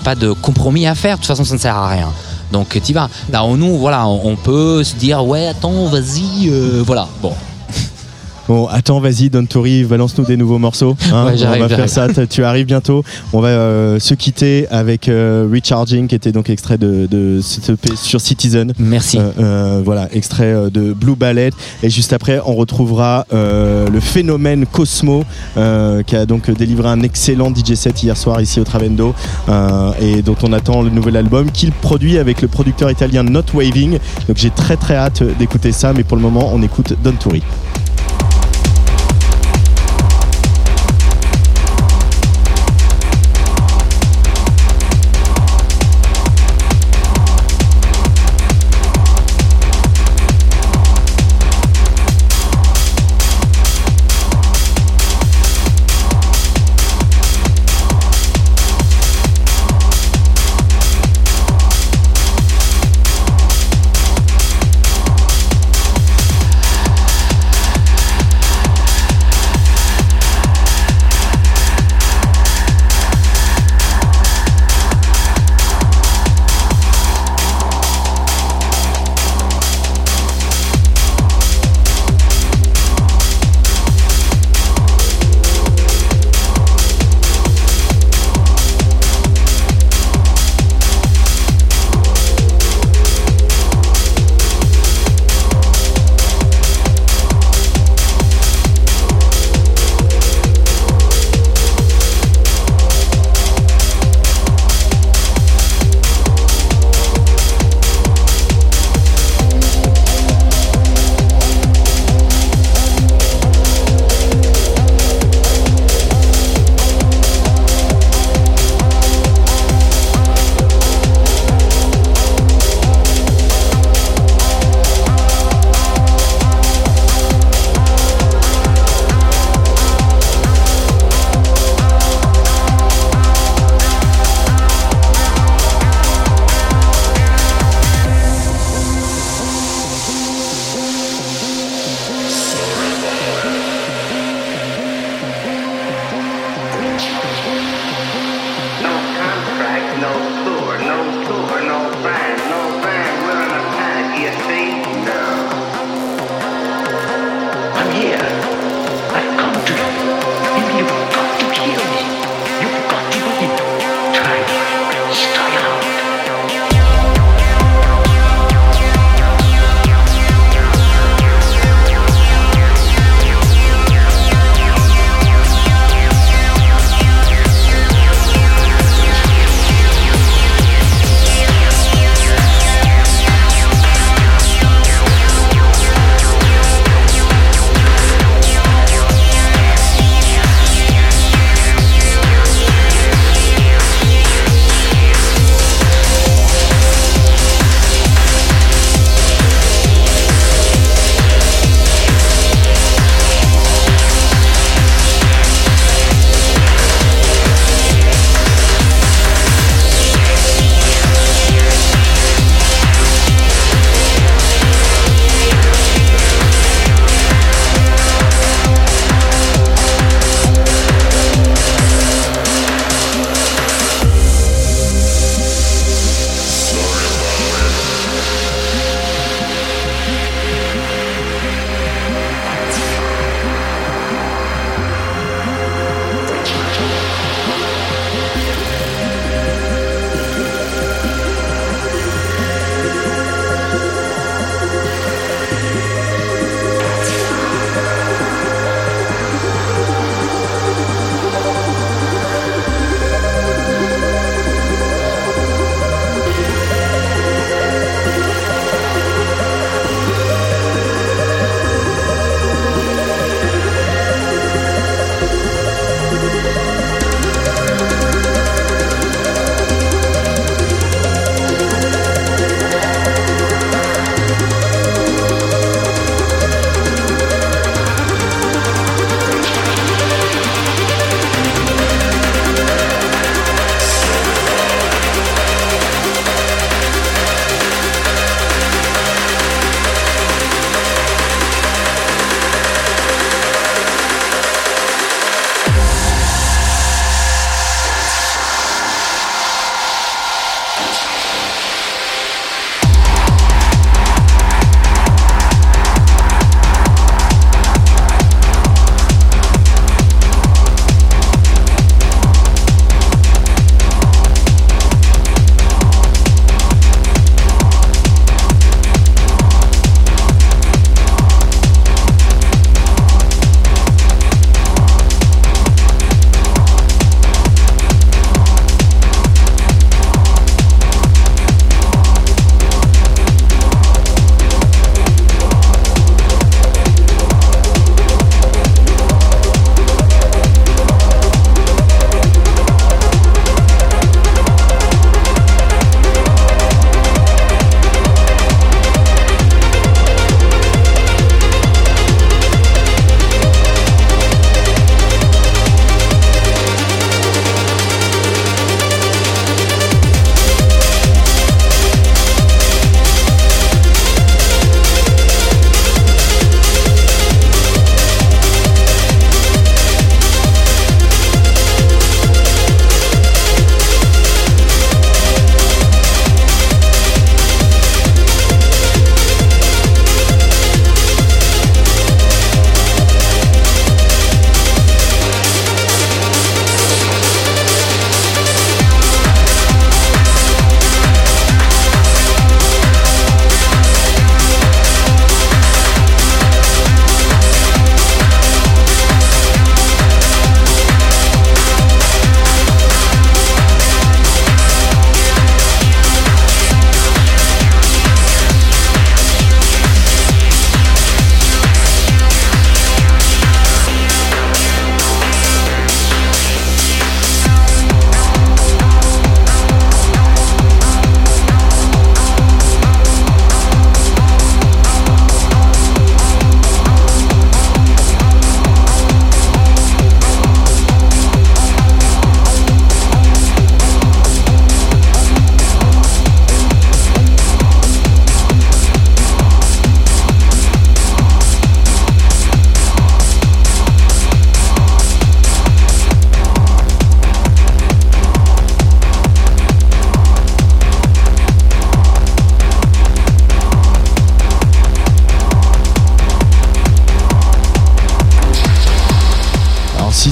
pas de compromis à faire. De toute façon, ça ne sert à rien. Donc, tu vas. Là, on- nous, voilà, on, on peut se dire, ouais, attends, vas-y, euh, voilà. Bon, Bon, attends, vas-y, Don Tori, balance-nous des nouveaux morceaux. hein. Ouais, on va faire ça. Tu arrives bientôt. On va euh, se quitter avec euh, Recharging, qui était donc extrait de, de sur Citizen. Merci. Euh, voilà, extrait de Blue Ballet. Et juste après, on retrouvera le phénomène Cosmo, qui a donc délivré un excellent DJ set hier soir ici au Travendo, et dont on attend le nouvel album qu'il produit avec le producteur italien Not Waving. Donc j'ai très très hâte d'écouter ça, mais pour le moment, on écoute Don Tori.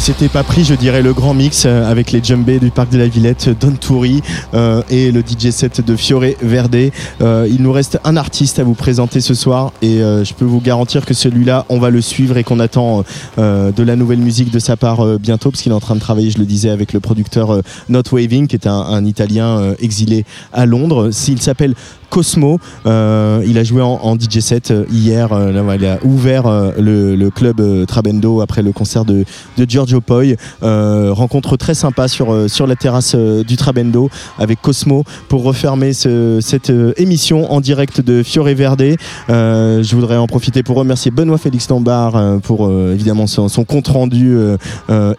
S'était pas pris, je dirais, le grand mix euh, avec les djembés du parc de la Villette, Don Touri euh, et le DJ set de Fiore Verde. Euh, il nous reste un artiste à vous présenter ce soir et euh, je peux vous garantir que celui-là, on va le suivre et qu'on attend euh, de la nouvelle musique de sa part euh, bientôt parce qu'il est en train de travailler, je le disais, avec le producteur Not Waving qui est un, un Italien exilé à Londres. S'il s'appelle Cosmo. Euh, il a joué en, DJ set euh, hier. euh, il a ouvert le, club Trabendo après le concert de, Giorgio Poi. Rencontre très sympa sur, sur la terrasse du Trabendo avec Cosmo pour refermer ce- cette émission en direct de Fiore Verde. Je voudrais en profiter pour remercier Benoît Félix Lombard pour évidemment son, son compte rendu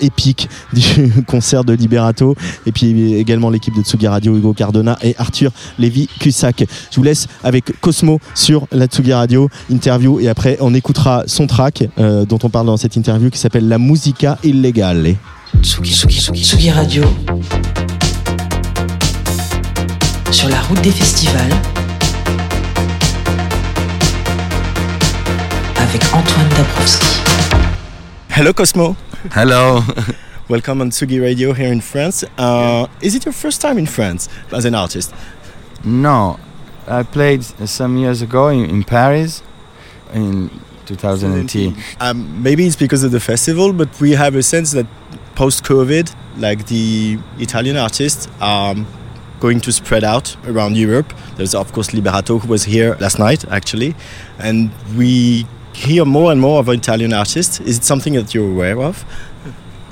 épique [LAUGHS] du concert de Liberato et puis également l'équipe de Tsugi Radio, Hugo Cardona et Arthur Lévy-Cussac. Je vous laisse avec Cosmo sur la Tsugi Radio interview et après on écoutera son track euh, dont on parle dans cette interview qui s'appelle La Musica Illegale. Tsugi, Tsugi, Tsugi, Tsugi Radio. Sur la route des festivals. Avec Antoine Dabrowski. Hello Cosmo. Hello. [LAUGHS] Welcome on Tsugi Radio here in France. Uh, is it your first time in France as an artist? No, I played some years ago in, in Paris in 2010. Um, maybe it's because of the festival, but we have a sense that post-COVID, like the Italian artists are going to spread out around Europe. There's of course Liberato who was here last night actually, and we hear more and more of Italian artists. Is it something that you're aware of?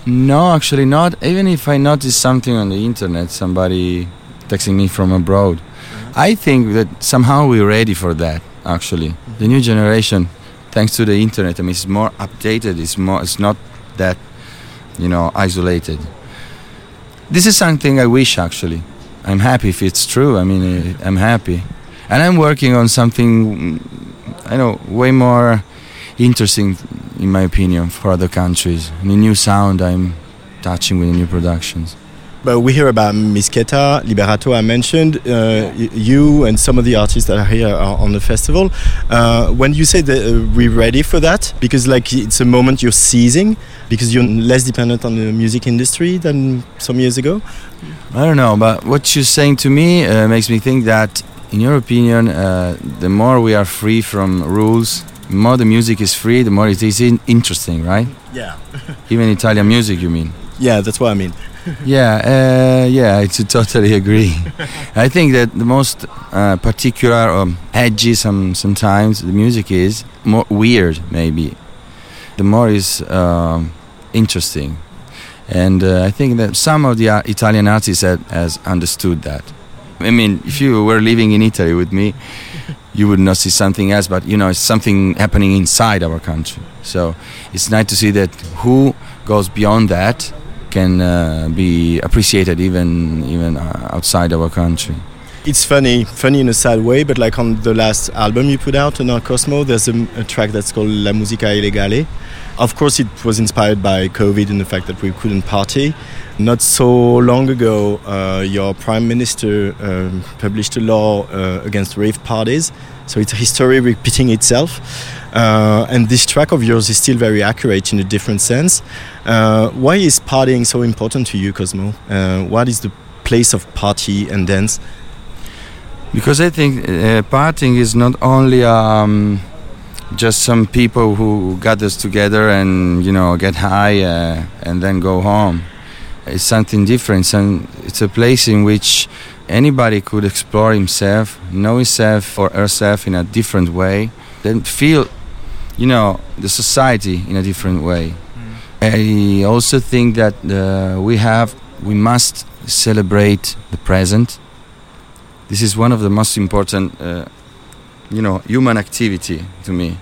No, actually not. Even if I notice something on the internet, somebody texting me from abroad, I think that somehow we're ready for that. Actually, the new generation, thanks to the internet, I mean, it's more updated. It's more. It's not that, you know, isolated. This is something I wish actually. I'm happy if it's true. I mean, eh, I'm happy, and I'm working on something. mm, I know way more interesting, in my opinion, for other countries. And a new sound I'm touching with new productions. But we hear about Misketa, Liberato. I mentioned uh, you and some of the artists that are here are on the festival. Uh, when you say that uh, we're ready for that, because like it's a moment you're seizing, because you're less dependent on the music industry than some years ago. I don't know, but what you're saying to me uh, makes me think that, in your opinion, uh, the more we are free from rules, the more the music is free, the more it is in- interesting, right? Yeah. [LAUGHS] Even Italian music, you mean? Yeah, that's what I mean. Yeah, uh, yeah, I totally agree. [LAUGHS] I think that the most uh, particular, um, edgy some sometimes the music is more weird, maybe. The more is um, interesting, and uh, I think that some of the uh, Italian artists have, has understood that. I mean, if you were living in Italy with me, you would not see something else, but you know, it's something happening inside our country. So it's nice to see that who goes beyond that can uh, be appreciated even even uh, outside our country. It's funny, funny in a sad way, but like on the last album you put out on our Cosmo, there's a, a track that's called La Musica Illegale. Of course, it was inspired by COVID and the fact that we couldn't party. Not so long ago, uh, your prime minister um, published a law uh, against rave parties. So it's a history repeating itself. Uh, and this track of yours is still very accurate in a different sense. Uh, why is partying so important to you, Cosmo? Uh, what is the place of party and dance? Because I think uh, partying is not only um, just some people who gathers together and you know get high uh, and then go home. It's something different, and it's a place in which anybody could explore himself, know himself or herself in a different way, then feel, you know, the society in a different way. I also think that uh, we have, we must celebrate the present. This is one of the most important, uh, you know, human activity to me.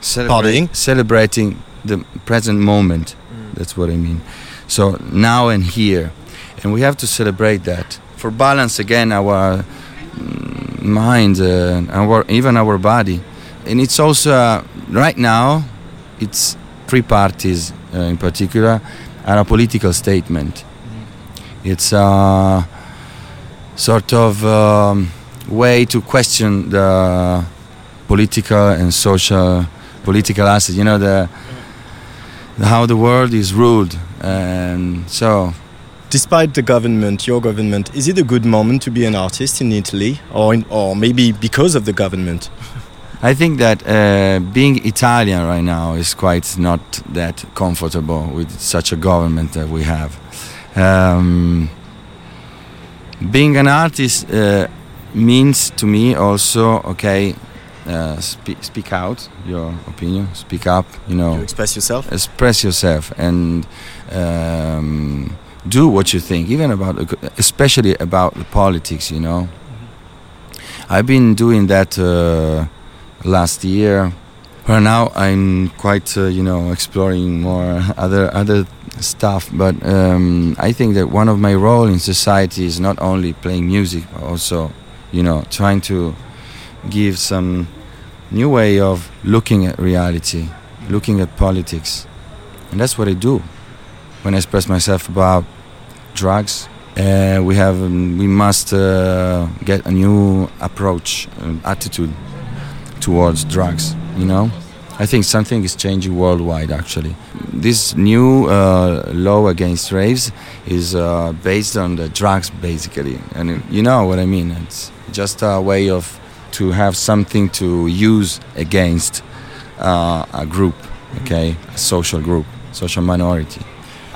Partying? Celebrating the present moment. That's what I mean. So now and here, and we have to celebrate that for balance again our mm, mind, uh, our even our body, and it's also uh, right now, it's three parties uh, in particular are a political statement. It's a sort of um, way to question the political and social political assets. You know the how the world is ruled, and so Despite the government, your government, is it a good moment to be an artist in Italy, or in, or maybe because of the government? [LAUGHS] I think that uh, being Italian right now is quite not that comfortable with such a government that we have. Um, being an artist uh, means to me also, okay, uh, spe- speak out your opinion, speak up, you know. You express yourself? Express yourself and um, do what you think, even about, especially about the politics, you know. I've been doing that uh, last year. Right now, I'm quite, uh, you know, exploring more other other stuff. But um, I think that one of my role in society is not only playing music, but also, you know, trying to give some new way of looking at reality, looking at politics, and that's what I do when I express myself about drugs. Uh, we have, we must uh, get a new approach, uh, attitude towards drugs. You know, I think something is changing worldwide. Actually, this new uh, law against raves is uh, based on the drugs, basically, and you know what I mean. It's just a way of to have something to use against uh, a group, okay, a social group, social minority.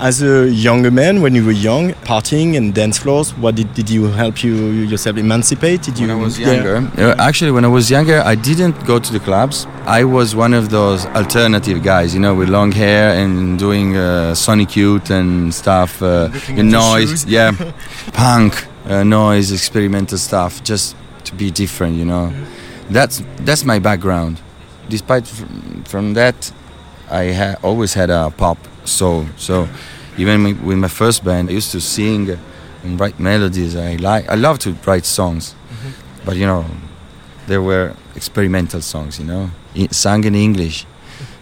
As a younger man, when you were young, partying and dance floors, what did, did you help you yourself emancipate? Did you? When I was younger, uh, actually, when I was younger, I didn't go to the clubs. I was one of those alternative guys, you know, with long hair and doing uh, Sonic Youth and stuff, uh, Looking the at your noise, yeah, [LAUGHS] punk, uh, noise, experimental stuff, just to be different, you know. That's that's my background. Despite from, from that, I ha- always had a pop soul. So even with my first band, I used to sing and write melodies. I like, I love to write songs, mm-hmm. but you know, there were experimental songs, you know, sung in English.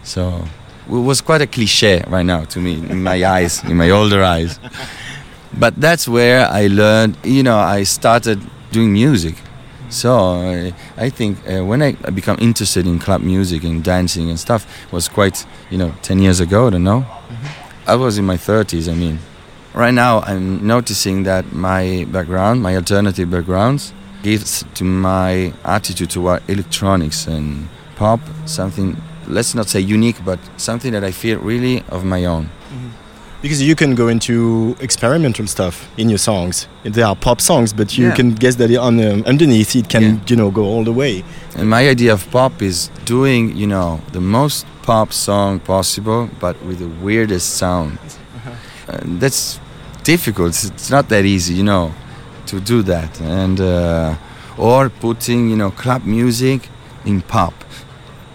So it was quite a cliche right now to me in my [LAUGHS] eyes, in my older eyes. But that's where I learned, you know, I started doing music. So I, I think uh, when I become interested in club music and dancing and stuff was quite, you know, 10 years ago, I don't know. I was in my 30s, I mean. Right now, I'm noticing that my background, my alternative backgrounds, gives to my attitude toward electronics and pop something, let's not say unique, but something that I feel really of my own. Because you can go into experimental stuff in your songs. They are pop songs, but you Yeah. can guess that on um, underneath it can, you know, go all the way. And my idea of pop is doing, you know, the most pop song possible, but with the weirdest sound. And that's difficult. It's- It's not that easy, you know, to do that. And uh, or putting, you know, club music in pop.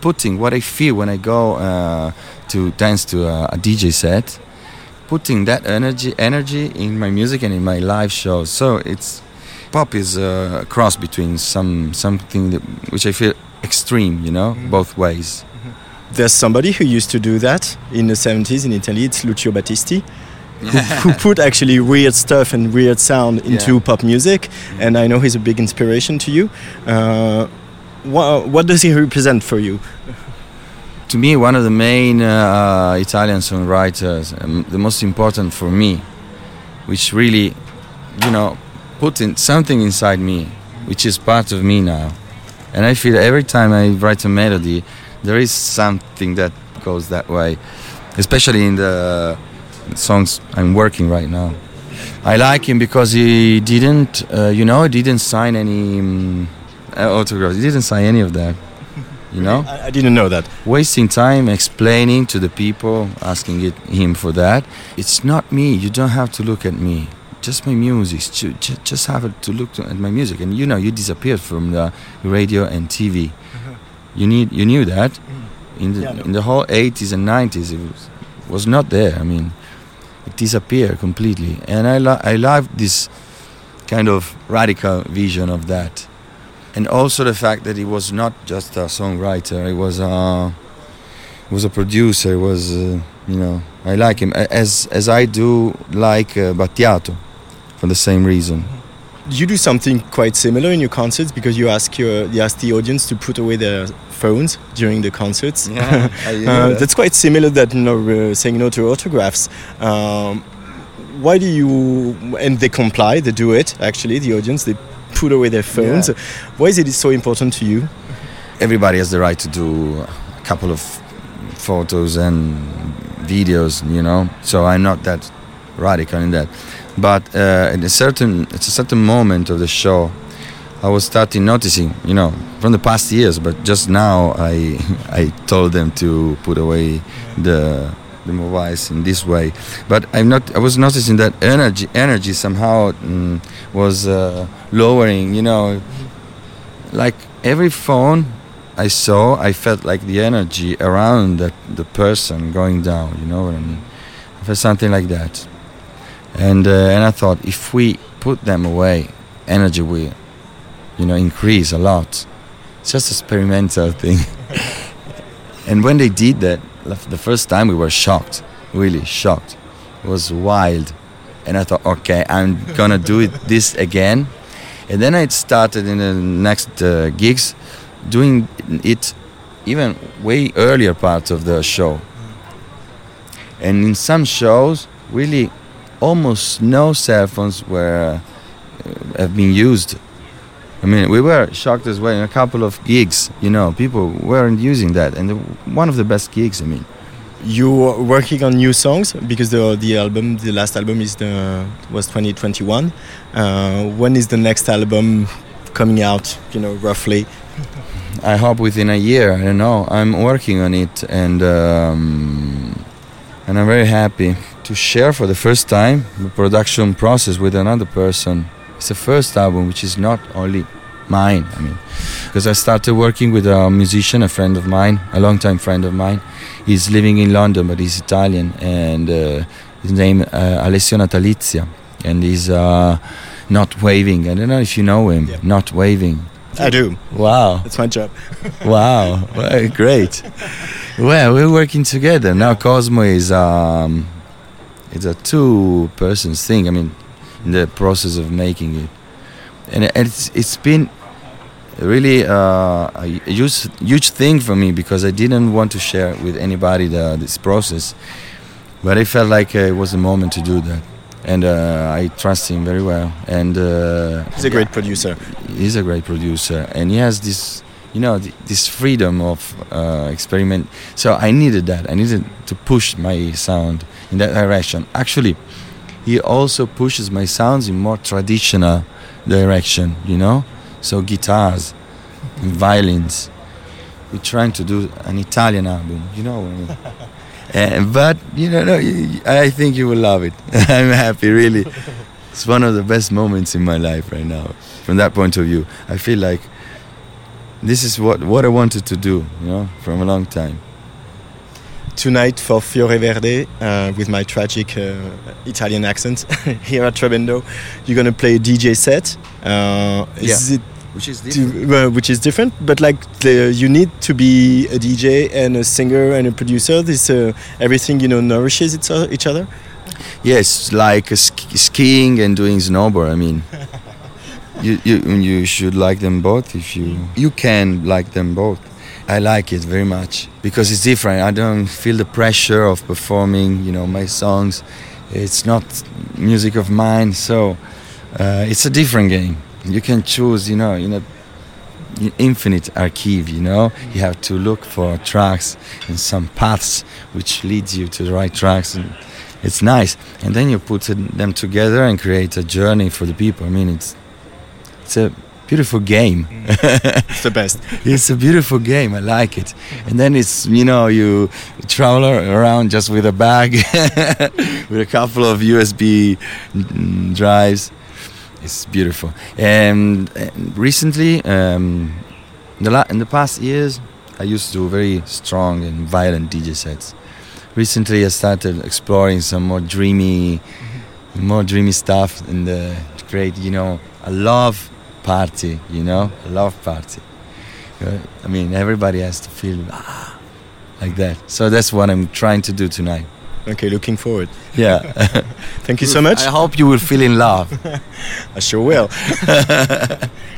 Putting what I feel when I go uh, to dance to a, a DJ set. Putting that energy, energy in my music and in my live shows. So it's pop is a cross between some something that, which I feel extreme, you know, both ways. There's somebody who used to do that in the 70s in Italy. It's Lucio Battisti. [LAUGHS] who, who put actually weird stuff and weird sound into Yeah. pop music, and I know he's a big inspiration to you. Uh, what, what does he represent for you? To me, one of the main uh, Italian songwriters, um, the most important for me, which really, you know, put in something inside me, which is part of me now. And I feel every time I write a melody, there is something that goes that way, especially in the songs I'm working right now. I like him because he didn't, uh, you know, he didn't sign any um, autographs. He didn't sign any of that. You know, I, I didn't know that. Wasting time explaining to the people, asking it, him for that. It's not me. You don't have to look at me. Just my music. Ju- ju- Just have to look to, at my music. And you know, you disappeared from the radio and TV. Uh-huh. You need, you knew that. Mm. In the, Yeah, know. in the whole 80s and 90s, it was, was not there. I mean, it disappeared completely. And I, lo- I love this kind of radical vision of that. And also the fact that he was not just a songwriter, he was a, he was a producer, he was, uh, you know, I like him. As, as I do like uh, Battiato, for the same reason. you do something quite similar in your concerts because you ask your you ask the audience to put away their phones during the concerts. Yeah, [LAUGHS] uh, that. that's quite similar that you know, uh, saying no to autographs. Um, why do you and they comply? They do it actually. The audience they put away their phones. Yeah. Why is it so important to you? everybody has the right to do a couple of photos and videos, you know. So I'm not that radical in that. But uh, at a certain, at a certain moment of the show, I was starting noticing, you know, from the past years. But just now, I [LAUGHS] I told them to put away the the mobiles in this way. But I'm not. I was noticing that energy energy somehow mm, was uh, lowering. You know, like every phone I saw, I felt like the energy around that the person going down. You know what I mean? I felt something like that, and uh, and I thought if we put them away, energy will, you know, increase a lot. It's just a experimental thing. [LAUGHS] and when they did that, the first time we were shocked, really shocked. It was wild, and I thought, okay, I'm gonna do it this again. And then I started in the next uh, gigs doing it even way earlier part of the show. And in some shows, really almost no cell phones were uh, have been used. I mean, we were shocked as well in a couple of gigs. You know, people weren't using that, and the, one of the best gigs. I mean, You are working on new songs because the the album, the last album is the was 2021. Uh, when is the next album coming out? You know, roughly. I hope within a year. I don't know. I'm working on it, and um, and I'm very happy to share for the first time the production process with another person. It's the first album which is not only mine. I mean, because I started working with a musician, a friend of mine, a longtime friend of mine. He's living in London, but he's Italian, and uh, his name uh, Alessio Natalizia, and he's uh, not waving. I don't know if you know him. Not waving. I do. Wow. That's my job. [LAUGHS] wow, well, great. Well, we're working together now. Cosmo is um, it's a two-person thing. I mean, in the process of making it, and it's it's been really uh, a huge huge thing for me because I didn't want to share with anybody the, this process, but I felt like uh, it was the moment to do that. And uh, I trust him very well. And uh, He's a great producer. He's a great producer, and he has this, you know, th- this freedom of uh, experiment. So I needed that. I needed to push my sound in that direction. Actually, he also pushes my sounds in more traditional direction. You know, so guitars, and violins. We're trying to do an Italian album. You know. what I mean? Uh, [LAUGHS] but you know, no, I think you will love it. [LAUGHS] I'm happy, really. It's one of the best moments in my life right now. From that point of view, I feel like this is what what I wanted to do, you know, from a long time. Tonight for Fiore Verde uh, with my tragic uh, Italian accent [LAUGHS] here at Trebendo, you're gonna play a DJ set. Uh, is Yeah. it Which is different. which is different, but like the, you need to be a DJ and a singer and a producer. This uh, everything you know nourishes each each other. Yes, like uh, sk- skiing and doing snowboard. I mean, [LAUGHS] you, you you should like them both if you you can like them both. I like it very much because it's different. I don't feel the pressure of performing, you know, my songs. It's not music of mine, so uh, it's a different game. You can choose, you know, in a infinite archive, you know. You have to look for tracks and some paths which leads you to the right tracks and it's nice. And then you put them together and create a journey for the people. I mean, it's it's a beautiful game. it's the best. [LAUGHS] It's a beautiful game. I like it. And then it's you know you travel around just with a bag, [LAUGHS] with a couple of USB mm, drives. It's beautiful. And, recently, um, in the in the past years, I used to do very strong and violent DJ sets. Recently, I started exploring some more dreamy, more dreamy stuff and uh, to create, you know, a love party. You know, love party. I mean, everybody has to feel ah, like that. So that's what I'm trying to do tonight. Okay, looking forward. Yeah. [LAUGHS] Thank you so [LAUGHS] much. I hope you will feel in love. [LAUGHS] I sure will.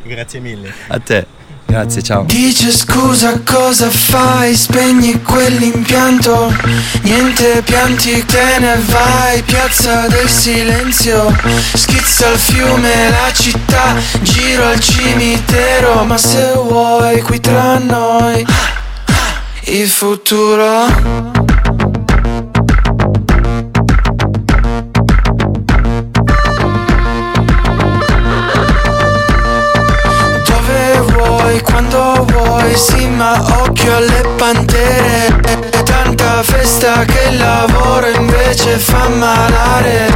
Grazie mille. A te. Grazie, ciao. Dice scusa cosa fai, spegni quell'impianto. Niente pianti te ne vai, piazza del silenzio. Schizza il fiume, la città, giro al cimitero. Ma se vuoi qui tra noi, il futuro sì ma occhio alle pantere. Tanta festa che il lavoro invece fa malare.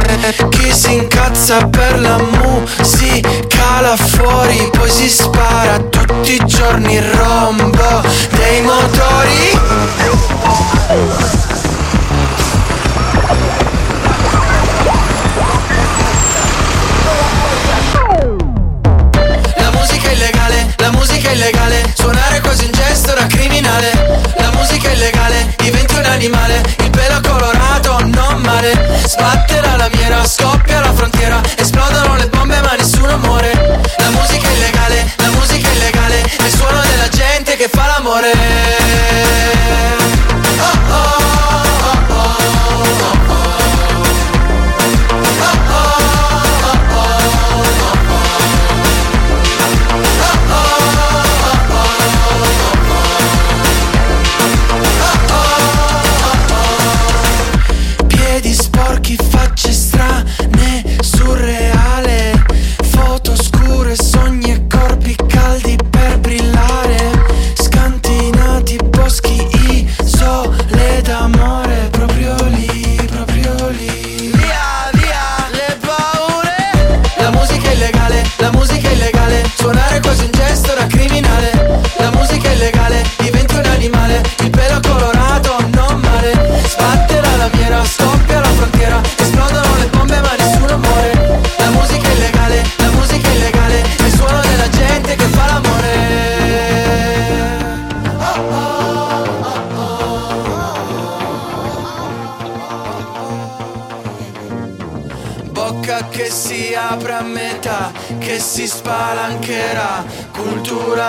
Chi si incazza per la musica là fuori Poi si spara tutti i giorni il rombo dei motori musica è illegale. Suonare quasi un gesto da criminale. La musica è illegale, diventi un animale. Il pelo colorato, non male. Sbatte la lamiera, scoppia la frontiera. Esplodono le bombe ma nessuno muore. La musica è illegale, la musica è illegale. È il suono della gente che fa l'amore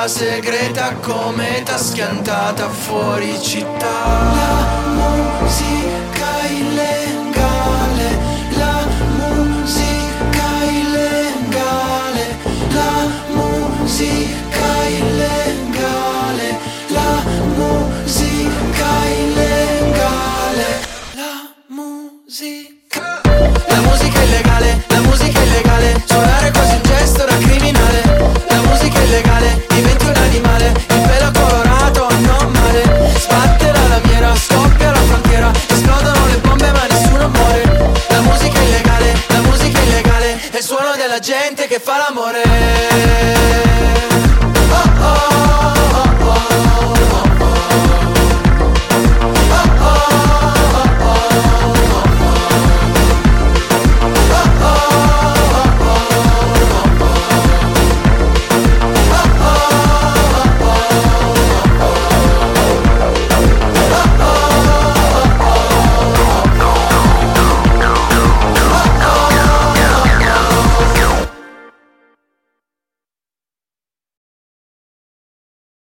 Segreta, cometa schiantata fuori città. La musica